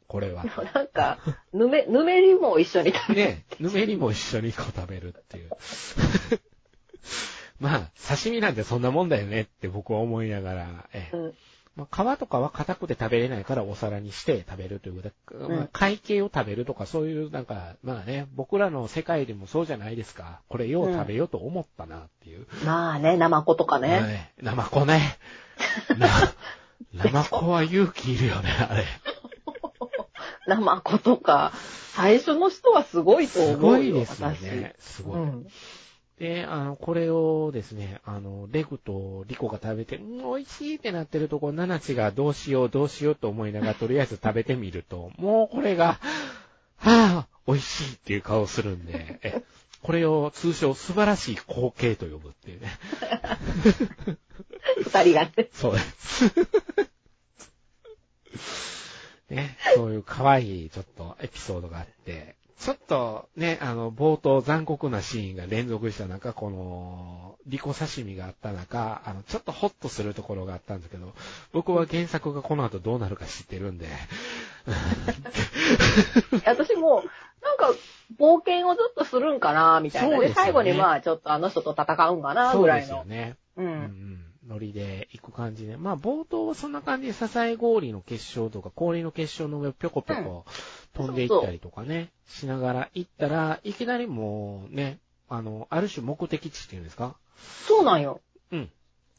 これはなんか、ぬめ、ぬめりも一緒に食べる。ね、ぬめりも一緒にこう食べるっていう。まあ、刺身なんてそんなもんだよねって僕は思いながら、ええうん。まあ、皮とかは硬くて食べれないからお皿にして食べるということで、うんまあ、海形を食べるとかそういうなんか、まあね、僕らの世界でもそうじゃないですか。これよう食べようと思ったなっていう。まあね、ナマコとかね。はい。生子ね。な、生子は勇気いるよね、あれ。ナマコとか、最初の人はすごいと思うよ。すごいですよね。すごい。うん。で、あの、これをですね、あの、レグとリコが食べて、うん、美味しいってなってるところ、ナナチがどうしよう、どうしようと思いながら、とりあえず食べてみると、もうこれが、はぁ、美味しいっていう顔するんで、え、これを通称素晴らしい光景と呼ぶっていうね。二人がね。そうです。ね、そういう可愛いちょっとエピソードがあって、ちょっとね、あの、冒頭残酷なシーンが連続した中、この、リコ刺身があった中、あの、ちょっとホッとするところがあったんですけど、僕は原作がこの後どうなるか知ってるんで、私も、なんか、冒険をずっとするんかな、みたいな。で、ね最後にまあ、ちょっとあの人と戦うんかな、そうですぐらいの。よね。う。うんんノリで行く感じで。まあ、冒頭はそんな感じで、支え氷の結晶とか、氷の結晶の上をぴょこぴょこ飛んでいったりとかね、しながら行ったら、いきなりもうね、あの、ある種目的地っていうんですか？そうなんよ。うん。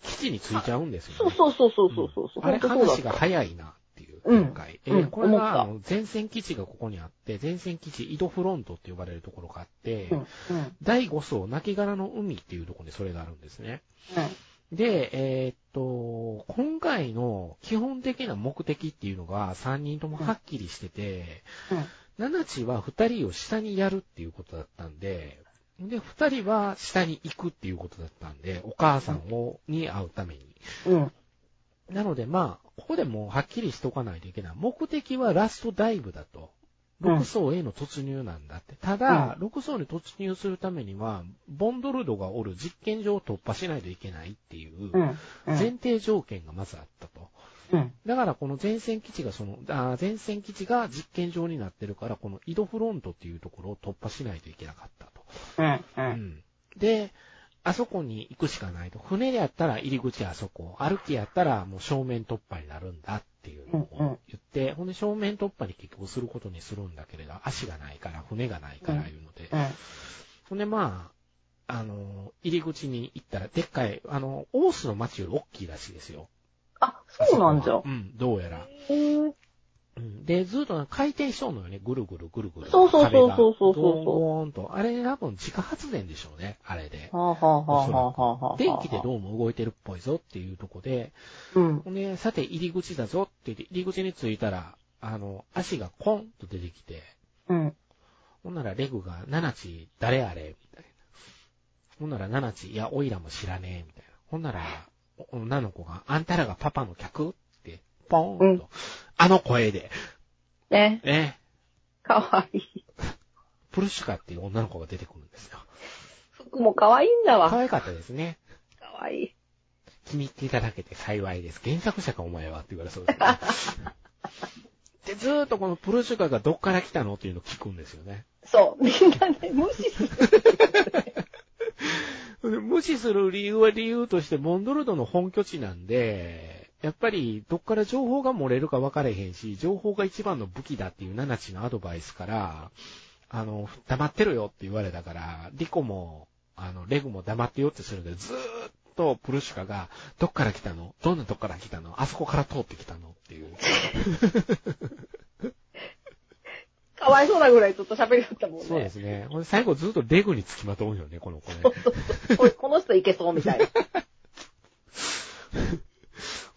基地に着いちゃうんですよ、ね。そうそうそうそうそうそう。うだっ話がた。早いなっていううん今回。うんえーこれが、あの、前線基地がここにあって、前線基地井戸フロントって呼ばれるところがあって、うん。うん。うん。第5層亡骸の海っていうところにそれがあるんですね。で、えーっと、今回の基本的な目的っていうのが3人ともはっきりしてて、うん。ナナチは2人を下にやるっていうことだったんで、で、2人は下に行くっていうことだったんで、お母さんを、に会うために。うん。なので、まあ、ここでもうはっきりしとかないといけない。目的はラストダイブだと。6層への突入なんだって。ただ、6層に突入するためには、ボンドルドがおる実験場を突破しないといけないっていう。前提条件がまずあったと。うん。だからこの前線基地がその、あー前線基地が実験場になってるから、この井戸フロントっていうところを突破しないといけなかったと。うん。で、あそこに行くしかないと。船でやったら入り口あそこ。歩きやったらもう正面突破になるんだっていうのをうんうん言って、ほんで正面突破に結局することにするんだけれど、足がないから、船がないからいうので。うん。ほんでまあ、あの、入り口に行ったら、でっかい、あの、オースの街より大きいらしいですよ。あ、そうなんじゃ。うん、どうやら。うんで、ずっと回転しとんのよね。ぐるぐるぐるぐる。そうそうそうそうそうそうゴーンゴーンと。あれ多分自家発電でしょうね。あれで。はあはあはあはあ電気でどうも動いてるっぽいぞっていうとこで、うん。ほんで、さて入り口だぞって言って、入り口に着いたら、あの、足がコンと出てきて、うん。ほんならレグが、ナナチ誰あれみたいな。ほんならナナチ、いや、オイラも知らねえ、みたいな。ほんなら、女の子が、あんたらがパパの客ポーンと、うんあの声で、ね。ね、かわいい。プルシュカっていう女の子が出てくるんですよ。服もかわいいんだわ。か可愛かったですね。わいい。気に入っていただけて幸いです。原作者かお前はって言われそうですね。で、ずーっとこのプルシュカがどっから来たのっていうのを聞くんですよね。そう。みんなね、無視する。で 無視する理由は理由として、モンドルドの本拠地なんで、やっぱりどっから情報が漏れるか分かれへんし、情報が一番の武器だっていうナナチのアドバイスから、あの、黙ってろよって言われたから、リコも、あの、レグも黙ってよってするんで、ずーっとプルシュカが、どっから来たの？どんなとこから来たの？あそこから通ってきたのっていう。かわいそうなぐらいずっと喋りよったもんね。そうですね。最後ずっとレグにつきまとうよね、この子ね。ここの人いけそうみたいな。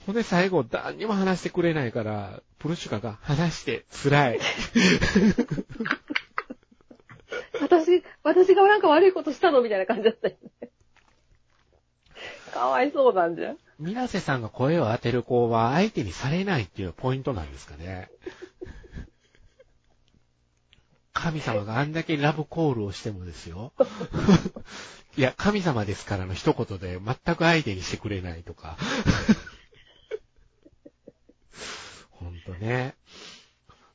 ほんで最後、何にも話してくれないから、プルシュカが話して辛い。私、私がなんか悪いことしたのみたいな感じだったよね。かわいそうなんじゃん。ミナセさんが声を当てる子は相手にされないっていうポイントなんですかね。神様があんだけラブコールをしてもですよ。いや、神様ですからの一言で全く相手にしてくれないとか。ほんとね。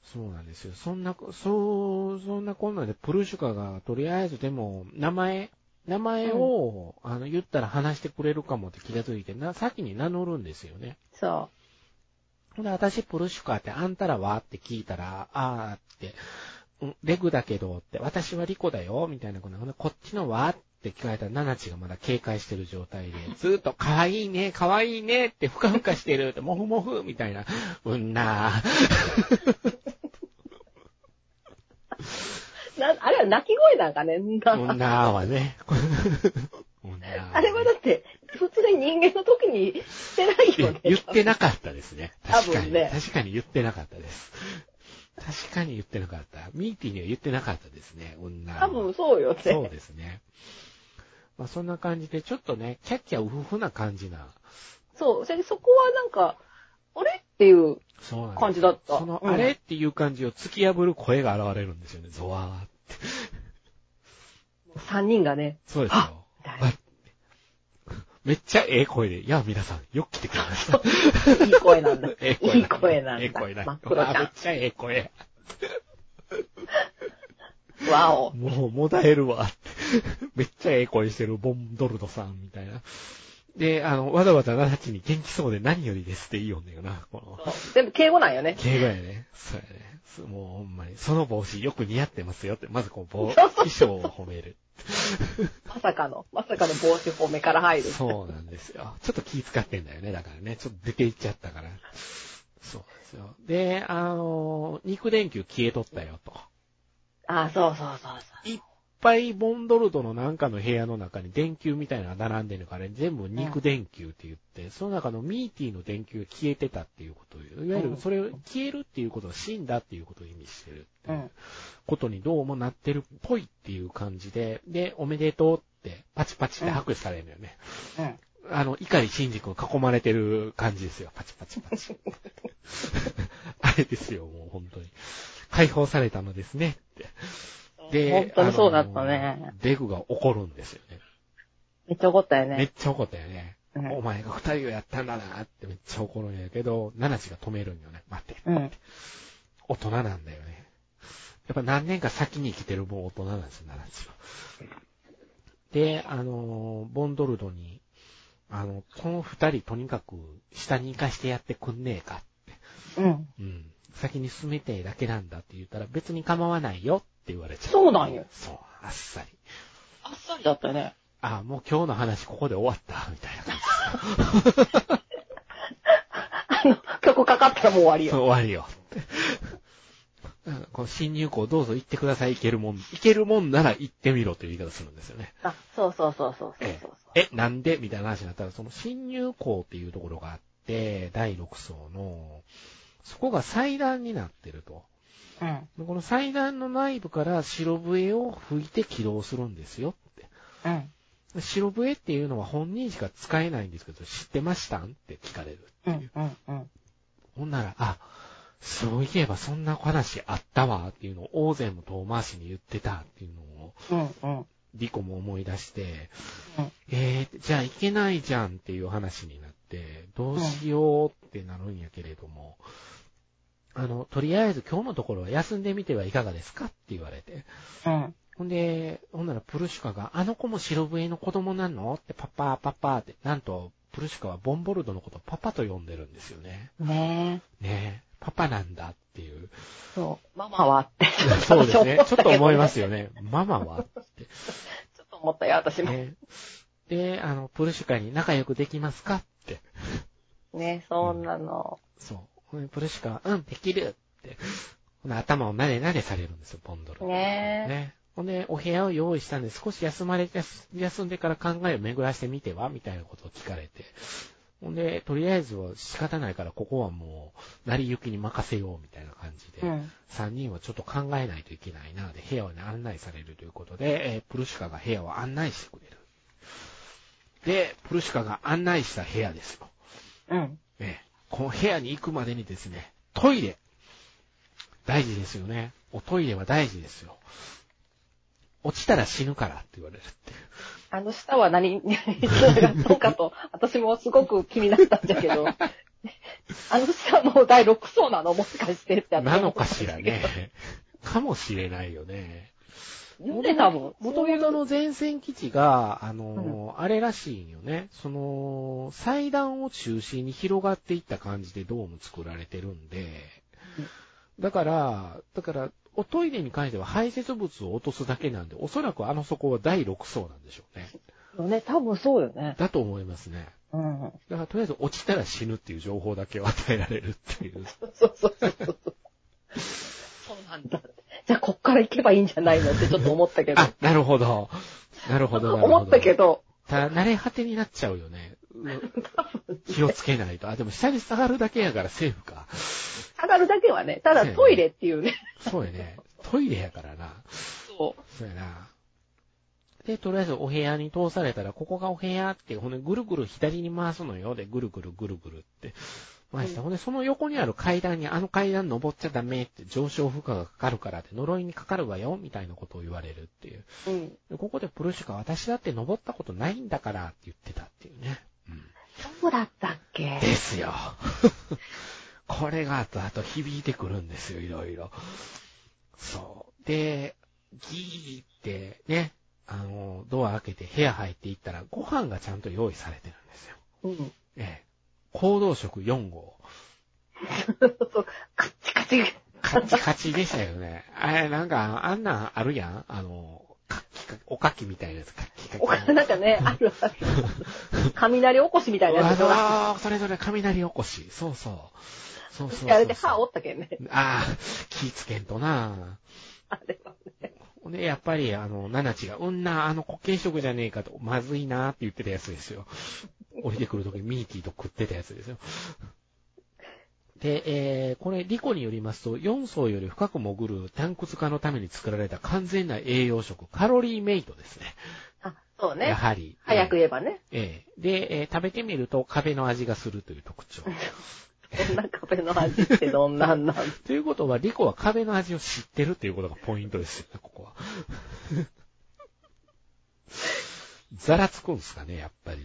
そうなんですよ。そんな、そう、そんなこんなで、プルシュカがとりあえずでも、名前、名前を、あの、言ったら話してくれるかもって気がついて、な、先に名乗るんですよね。そほんで、私、プルシュカって、あんたらはって聞いたら、あーって、うんレグだけどって、私はリコだよみたいなことこっちのはって聞かれたら、ナナチがまだ警戒してる状態で、ずーっと、かわいいね、かわいいねって、ふかふかしてるって、もふもふみたいな、うんなぁ。あれは泣き声なんかね。なうんなぁはね。うんなぁあれはだって、普通に人間の時にしてないよね。言ってなかったですね。確かに。ね確かに言ってなかったです。確かに言ってなかった。ミーティーには言ってなかったですね、女は多分そうよね。そうですね。まあそんな感じで、ちょっとね、キャッキャウフフな感じな。そう。それでそこはなんか、あれっていう感じだった。その、うんあれっていう感じを突き破る声が現れるんですよね、ゾワーって。三人がね、そうですよ めっちゃええ声で、いや、皆さん、よく来てくれました。いい声なんだ。い ええい声なんだ。ええ声なんだ。真っ黒ちあめっゃちゃええ声。ん。わお。もう、もだえるわ。めっちゃええ声してる、ボンドルドさん、みたいな。で、あの、わざわざナナチに元気そうで何よりですって言いよんだよな、この。全部敬語なんよね。敬語やね。そうやね。すもうほんまに、その帽子よく似合ってますよって、まずこう、帽衣装を褒める。まさかの、まさかの帽子褒めから入る。そうなんですよ。ちょっと気遣ってんだよね、だからね。ちょっと出ていっちゃったから。そうなんですよ。で、あの、肉電球消えとったよと。あ、そうそうそうそう。いっぱいボンドルドのなんかの部屋の中に電球みたいなのが並んでるから、全部肉電球って言って、その中のミーティーの電球が消えてたっていうことを、いわゆるそれを消えるっていうことは死んだっていうことを意味してるっていうことにどうもなってるっぽいっていう感じで、で、おめでとうってパチパチって拍手されるのよね。うん。あの、碇シンジ君囲まれてる感じですよ。パチパチパチ。あれですよ、もう本当に。解放されたのですねって。で、本当にそうだったね。デグが怒るんですよね。めっちゃ怒ったよめっね。ちゃ怒ったよね。うんお前が二人をやったんだなってめっちゃ怒るんやけど、ナナチが止めるんよね。待って。うん。大人なんだよね。やっぱ何年か先に生きてる分大人なんですよ、ナナチは。で、あの、ボンドルドに、あの、この二人とにかく下に行かしてやってくんねえかって。うん。うん。先に進めてえだけなんだって言ったら別に構わないよって言われちゃう。そうなんよ。そう、あっさり。あっさりだったよね。あ、もう今日の話ここで終わった、みたいな感じ。あの、曲かかったらもう終わりそうよ。終わりよ。この新入校どうぞ行ってください、行けるもん、行けるもんなら行ってみろという言い方するんですよね。あ、そうそうそうそうそうえそう。え、え、なんで？みたいな話になったら、その新入校っていうところがあって、第6層の、そこが祭壇になってると。うん。でこの祭壇の内部から白笛を吹いて起動するんですよって。うん。白笛っていうのは本人しか使えないんですけど、知ってましたんって聞かれるっていう。うん。うん。うん。ほんなら、あ、そういえばそんな話あったわっていうのを大勢も遠回しに言ってたっていうのを、うん。うん。リコも思い出して、うんえー、じゃあいけないじゃんっていう話になって、どうしようってなるんやけれども、あの、とりあえず今日のところは休んでみてはいかがですかって言われて。うん。ほんで、ほんならプルシュカが、あの子も白笛の子供なのってパパパパって、なんと、プルシュカはボンボルドのことをパパと呼んでるんですよね。ねえ。ねえ、パパなんだっていう。そう。ママはって。そうです ね。ちょっと思いますよ。よね。ママはって。ちょっと思ったよ、私も。ね。で、あの、プルシュカに仲良くできますかって。ねそんなの。そう。ほんでプルシュカは、うん、できるって。ほな頭をなでなでされるんですよ、ポンドル。ねね。ほんで、お部屋を用意したんで、少し休まれて、休んでから考えを巡らしてみては？みたいなことを聞かれて。ほんで、とりあえずは仕方ないから、ここはもう、成り行きに任せようみたいな感じで。うん。3人はちょっと考えないといけないな、で、部屋を、ね、案内されるということで、えープルシュカが部屋を案内してくれる。で、プルシュカが案内した部屋ですよ。うん。えーこの部屋に行くまでにですね、トイレ。大事ですよね。おトイレは大事ですよ。落ちたら死ぬからって言われるっていう。あの下は何に繋がったのかと、私もすごく気になったんだけど。あの下はもう第6層なの？もしかしてって私なのかしらね。かもしれないよね。ね、多分。もともとの前線基地が、あのーあれらしいんよね。その、祭壇を中心に広がっていった感じでドーム作られてるんで、だから、だから、おトイレに関しては排泄物を落とすだけなんで、おそらくあの底は第6層なんでしょうね。ね、多分そうよね。だと思いますね。うん。だからとりあえず落ちたら死ぬっていう情報だけを与えられるっていう。そうそうそうそう。そうなんだ。じゃあ、こっから行けばいいんじゃないのってちょっと思ったけど。あ、なるほど。なるほど。思ったけど、ただ、慣れ果てになっちゃうよね。う気をつけないと。あ、でも下に下がるだけやからセーフか。上がるだけはね、ただトイレっていうね。そうやね。トイレやからな。そそうやな。で、とりあえずお部屋に通されたら、ここがお部屋って、ほんで、ぐるぐる左に回すのよ。で、ぐるぐるぐるぐるって。回して、ほんで、その横にある階段に、あの階段登っちゃダメって、上昇負荷がかかるからって、呪いにかかるわよ、みたいなことを言われるっていう。う。うん。でここでプルシュカ、私だって登ったことないんだからって言ってたっていうね。うん。そうだったっけ？ですよ。これが後々響いてくるんですよ、いろいろ。そう。で、ギーってね、あの、ドア開けて部屋入っていったら、ご飯がちゃんと用意されてるんですよ。うん。ええ。行動食4号。そう、カッチカチ。カッチカチでしたよね。あれ、なんか、あんなんあるやんあの、カッキカおかきみたいなやつ、カッキカキ。お金なんかね、あるある。雷起こしみたいなやつ。ああ、それぞれ雷起こし。そうそう。そうそうそうそう。あれで歯折ったけんね。ああ、気ぃつけんとな。あれはね。で、やっぱり、あの、ナナチが、うんな、あの、固形食じゃねえかと、まずいなって言ってたやつですよ。降りてくるときミーティーと食ってたやつですよ。で、えー、これ、リコによりますと、4層より深く潜るタンク化のために作られた完全な栄養食、カロリーメイトですね。あ、そうね。やはり。早く言えばね。ええ。で、えー食べてみると壁の味がするという特徴。こんな壁の味ってどんなんなん？ということは、リコは壁の味を知ってるっていうことがポイントですよね、ここは。ざらつくんすかね、やっぱり。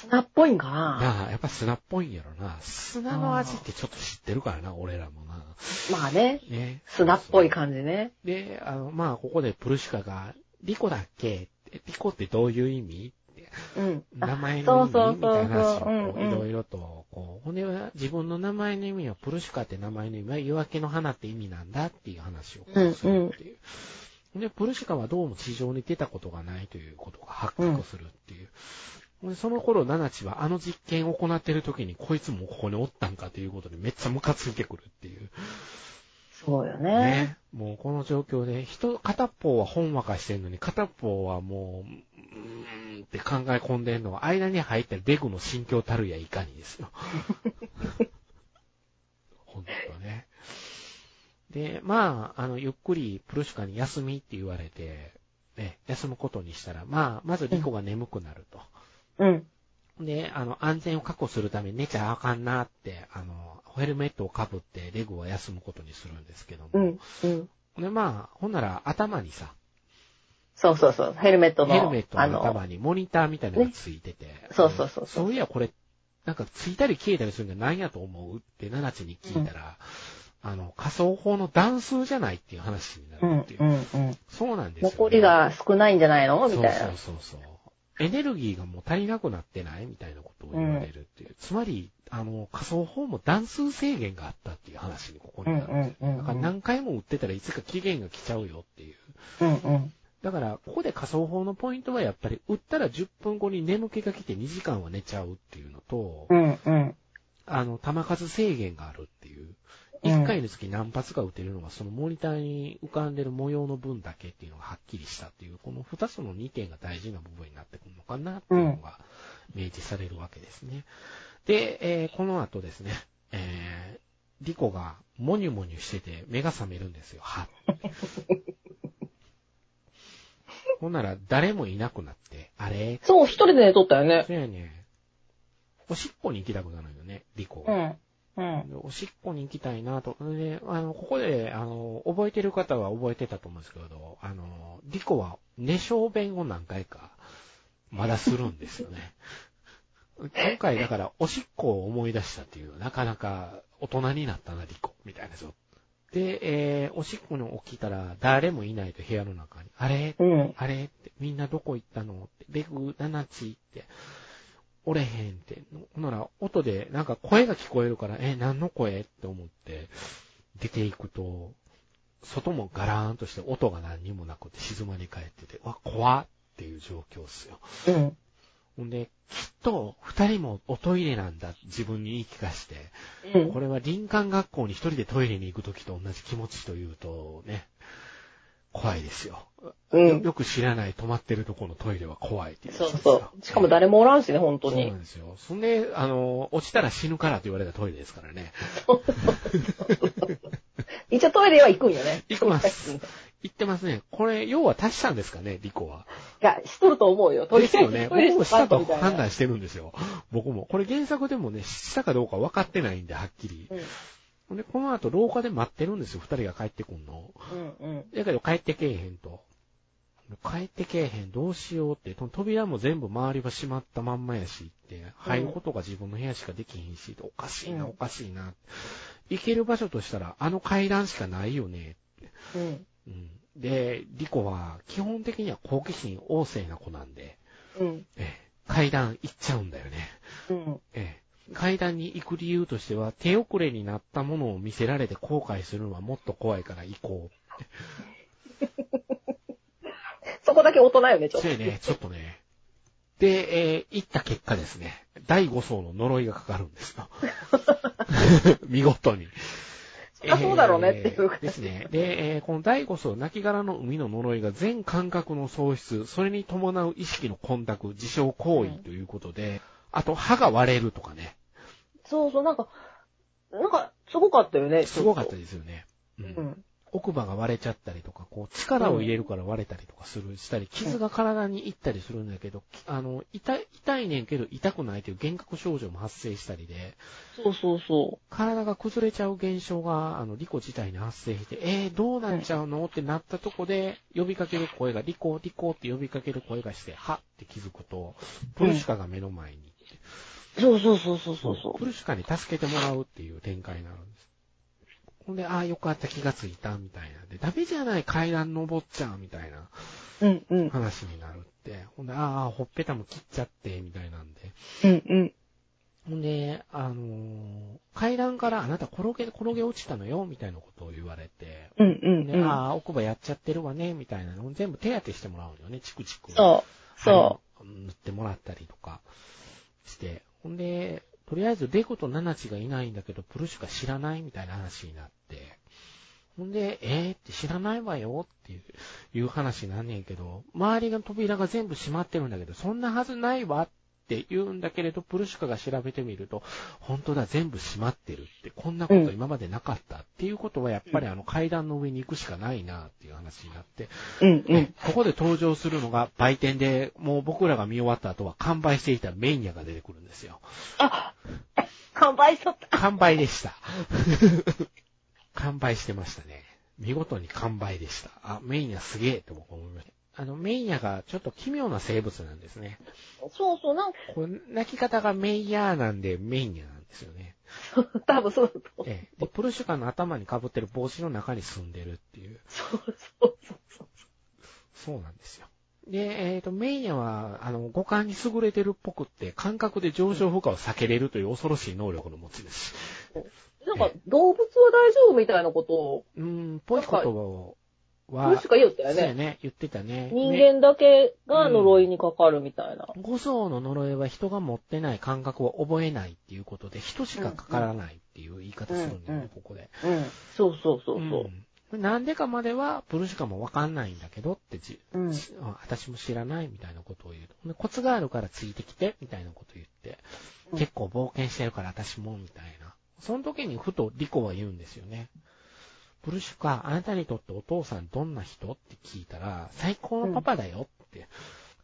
砂っぽいんかななあ、やっぱ砂っぽいんやろな。砂の味ってちょっと知ってるからな、俺らもな。まあね。ね。砂っぽい感じね。で、あの、まあ、ここでプルシカが、リコだっけ？リコってどういう意味？ってうん。あ名前の意味？そうそうみたいな話をいろいろと、こう、ほんで自分の名前の意味は、プルシカって名前の意味は夜明けの花って意味なんだっていう話をこうするっていう。で、プルシカはどうも地上に出たことがないということが発覚するっていう。でその頃、ナナチはあの実験を行ってる時に、こいつもここにおったんかということでめっちゃムカついてくるっていう。そうよね。ね。もうこの状況で、人、片っぽはほんわかしてんのに、片っぽはもう、うーんって考え込んでんのは、間に入ったデグの心境たるやいかにですよ。ほんとね。で、まあ、あの、ゆっくりプルシュカに休みって言われて、ね、休むことにしたら、まあ、まずリコが眠くなると。うん。で、あの、安全を確保するために寝ちゃあかんなって、あの、ヘルメットをかぶってレグは休むことにするんですけども。うん。うん。で、まあ、ほんなら頭にさ、そうそうそう。ヘルメットの。ヘルメットあの頭にモニターみたいなのがついてて。そうそうそうそうそういや、これ、なんかついたり消えたりするんじゃ何やと思う？って、ナナチに聞いたら、あの、仮想法の段数じゃないっていう話になうんるっていう。うんうん。そうなんですよ、ね。残りが少ないんじゃないの？みそうたいな。そうそうそう。エネルギーがもう足りなくなってないみたいなことを言われるっていう。つまり、あの、仮想法も段数制限があったっていう話にここになるんだから何回も売ってたらいつか期限が来ちゃうよっていう。うんうん。だから、ここで仮想法のポイントはやっぱり、売ったら10分後に眠気が来て2時間は寝ちゃうっていうのと、うんうん。あの、弾数制限があるっていう。うん1回につき何発か撃てるのが、そのモニターに浮かんでる模様の分だけっていうのがはっきりしたっていう、この2つの2点が大事な部分になってくるのかなっていうのが明示されるわけですね。で、えーこの後ですね、えーリコがモニュモニュしてて目が覚めるんですよ。は。ほんなら誰もいなくなって、あれ？そう、一人で寝とったよねそ。うやね。おしっこに行きたくなるよね、リコが。うん。うん。でおしっこに行きたいなと。で、あの、ここで、あの、覚えてる方は覚えてたと思うんですけど、あの、リコは、寝小便を何回か、まだするんですよね。今回、だから、おしっこを思い出したっていうなかなか大人になったな、リコ、みたいな。でえー、おしっこに起きたら、誰もいないと部屋の中に、あれ？うん。あれ？って、みんなどこ行ったの？って、レグ、ナナチって、おれへんって、ほんなら、音で、なんか声が聞こえるから、え、何の声？って思って、出ていくと、外もガラーンとして音が何にもなくて静まり返ってて、うわ、怖っっていう状況っすよ。うん。ほんで、きっと、二人もおトイレなんだ、自分に言い聞かして、うんこ。れは林間学校に一人でトイレに行くときと同じ気持ちというとね、怖いですよ。うんよく知らない泊まってるとこのトイレは怖いっていう。そうそう。しかも誰もおらんしね、本当にそうなん。ですよ。そんで、あの、落ちたら死ぬからと言われたトイレですからね。一応トイレは行くんよね。行きます。行ってますね。これ、要は足したんですかね、リコは。いや、しとると思うよ。トイレですよね。僕もしたと判断してるんですよ。僕も。これ原作でもね、したかどうか分かってないんで、はっきり。うん。で、この後廊下で待ってるんですよ、二人が帰ってくんの。うんうん。だけど帰ってけえへんと。帰ってけえへん、どうしようって、扉も全部周りは閉まったまんまやしって、入ることが自分の部屋しかできへんし、おかしいな、うんおかしいな。行ける場所としたら、あの階段しかないよね。うん。うん、で、リコは基本的には好奇心旺盛な子なんで、うん。ええ階段行っちゃうんだよね。うん。ええ階段に行く理由としては、手遅れになったものを見せられて後悔するのはもっと怖いから行こう。そこだけ大人よね、ちょっと。そうやね、ちょっとね。で、えー行った結果ですね、第5層の呪いがかかるんですよ。見事に。りゃそうだろうねっていうえーですね。で、えーこの第5層、亡骸の海の呪いが全感覚の喪失、それに伴う意識の混濁、自傷行為ということで、あと歯が割れるとかね。そうそう、なんか、なんか、すごかったよね。すごかったですよね。ううんん。奥歯が割れちゃったりとか、こう、力を入れるから割れたりとかする、したり、傷が体に行ったりするんだけど、あの、痛い、痛いねんけど痛くないという幻覚症状も発生したりで、そうそうそ体が崩れちゃう現象が、あの、リコ自体に発生して、えー、どうなっちゃうの？ってなったとこで、呼びかける声が、リコ、リコって呼びかける声がして、はって気づくと、プルシカが目の前に。う。そうそうそうそうそうそプルシカに助けてもらうっていう展開になるんです。ほんで、ああ、よかった気がついた、みたいなんで、ダメじゃない階段登っちゃう、みたいなう。うんうん。話になるって。ほんで、ああ、ほっぺたも切っちゃって、みたいなんで。うんうん。ほんで、あのー階段からあなた転げ、転げ落ちたのよ、みたいなことを言われて。うんうんで、うん。ああ、奥歯やっちゃってるわね、みたいなのを全部手当てしてもらうのよね、チクチク。そう。そ針塗ってもらったりとかして。ほんで、とりあえずデコとナナチがいないんだけど、プルシュカ知らないみたいな話になって。ほんで、えー、って知らないわよっていういう話になんねんけど、周りの扉が全部閉まってるんだけど、そんなはずないわって言うんだけれど、プルシュカが調べてみると、本当だ、全部閉まってるって、こんなこと今までなかったっていうことは、やっぱりあの階段の上に行くしかないなっていう話になって、う。うんうん。ここで登場するのが売店で、もう僕らが見終わった後は完売していたメイニャが出てくるんですよ。あ完売しとった。完売でした。完売してましたね。見事に完売でした。あ、メイニャすげえって僕思いました。あの、メイニャがちょっと奇妙な生物なんですね。そうそう、なんか、これ、泣き方がメイヤーなんでメイニャなんですよね。多分そうだと思う。ええ。で、プルシュカの頭に被ってる帽子の中に住んでるっていう。そうそうそうそう。そうなんですよ。で、えっ、と、メイヤは、あの、五感に優れてるっぽくって、感覚で上昇負荷を避けれるという恐ろしい能力の持ち主。なんか、動物は大丈夫みたいなことを、うーん、ぽいことは、もしか言ったよね。そうやね、言ってたね。人ね間だけが呪いにかかるみたいな。五層の呪いは人が持ってない感覚を覚えないっていうことで、人しかかからないっていう言い方するんだよね、うんうんここで。うん。そうそうそうそう。うんなんでかまでは、プルシカもわかんないんだけどってじ、うん私も知らないみたいなことを言うと。でコツがあるからついてきて、みたいなことを言って、うん結構冒険してるから私も、みたいな。その時にふとリコは言うんですよね。プルシュカ、あなたにとってお父さんどんな人？って聞いたら、最高のパパだよって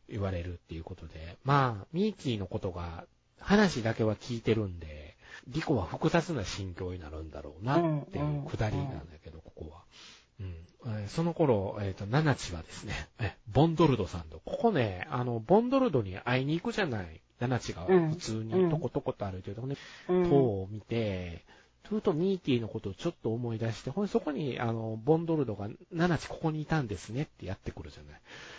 言われるっていうことで、まあ、ミーキーのことが、話だけは聞いてるんで、リコは複雑な心境になるんだろうなっていうくだりなんだけど、ここは。うん。えーその頃、えっ、と、ナナチはですね、え、ボンドルドさんと、ここね、あの、ボンドルドに会いに行くじゃない。ナナチが普通にトコトコと歩いてるとこね、うん。塔を見て、ふとミーティーのことをちょっと思い出して、ほんでそこに、あの、ボンドルドが、ナナチここにいたんですねってやってくるじゃ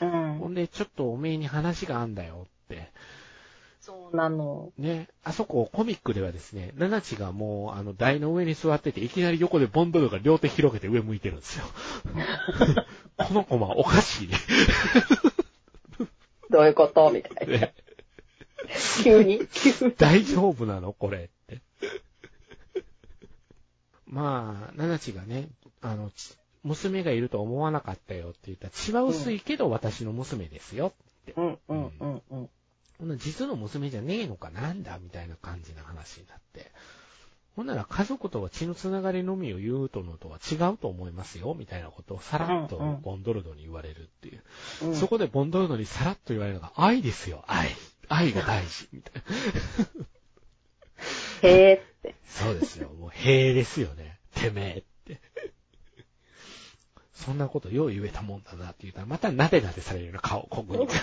ない。うんほんで、ちょっとおめえに話があんだよって。そうなの。ね、あそこ、コミックではですね、ナナチがもう、あの、台の上に座ってて、いきなり横でボンドルドが両手広げて上向いてるんですよ。このコマおかしいね。どういうこと？みたいな。ね急に？急に。大丈夫なの？これ。まあ、ナナチがね、あの、ち娘がいると思わなかったよって言ったら、血は薄いけど私の娘ですよって。うんうんうんうん。ほんなら実の娘じゃねえのかなんだみたいな感じな話になって。ほんなら家族とは血のつながりのみを言うとのとは違うと思いますよみたいなことをさらっとうんうんボンドルドに言われるっていう。うんそこでボンドルドにさらっと言われるのが愛ですよ、愛。愛が大事。みたいな。へえ。そうですよ。もう、へえですよね。てめえって。そんなことよう言えたもんだなって言ったら、またなでなでされるような顔、ここに。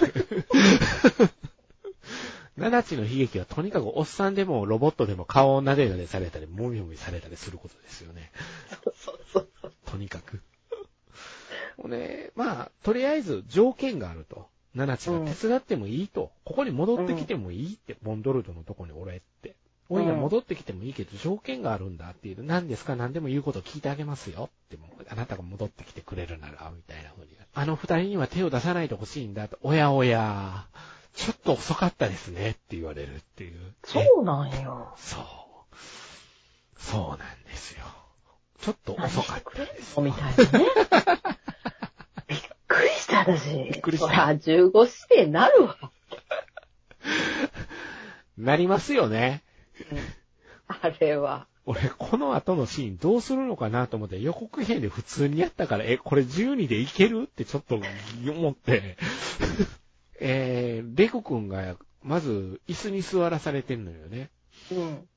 七地の悲劇はとにかくおっさんでもロボットでも顔をなでなでされたり、もみもみされたりすることですよね。そうそうそうそう。とにかく。もうね、まあ、とりあえず条件があると。七地が手伝ってもいいと。ここに戻ってきてもいいって、ボンドルドのとこに俺って。おいら戻ってきてもいいけど条件があるんだっていう。何ですか何でも言うこと聞いてあげますよって。あなたが戻ってきてくれるなら、みたいな風に。あの二人には手を出さないでほしいんだと。おやおや、ちょっと遅かったですねって言われるっていう。そうなんよ。そう。そうなんですよ。ちょっと遅かったです。みたいなね。びっくりした、私。びっくりしたそら、15指定なるわ。なりますよね。あれは。俺、この後のシーンどうするのかなと思って予告編で普通にやったから、え、これ12でいけるってちょっと思って、えー、レグ君が、まず、椅子に座らされてんのよね。うん。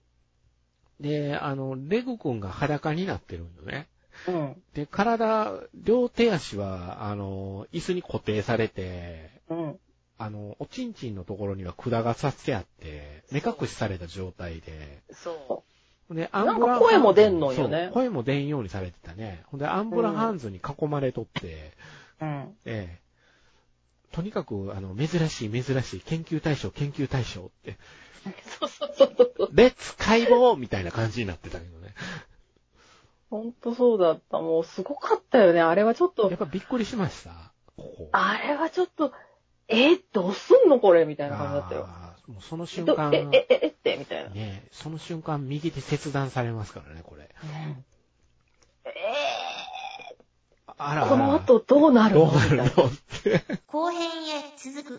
で、あの、レグ君が裸になってるのね。うん。で、体、両手足は、あの、椅子に固定されて、うん。あの、おちんちんのところには管が刺してあって、目隠しされた状態で、そで、なんか声も出んのよね声も出んようにされてたね。ほんで、アンブラハンズに囲まれとって、う。うん。ええとにかく、あの、珍しい、珍しい、研究対象、研究対象って、そうそうそうそう。レッツ解剖みたいな感じになってたけどね。ほんとそうだった。もうすごかったよね。あれはちょっとやっ、ぱびっくりしました。ここ。あれはちょっと、えどうすんのこれみたいな感じだったよ。もうその瞬ど間、え、え、え、えってみたいな。ねその瞬間、右手切断されますからね、これ。うんえあらあらー、この後どうなるどの？みたいな。うなるの？って。後編へ続く。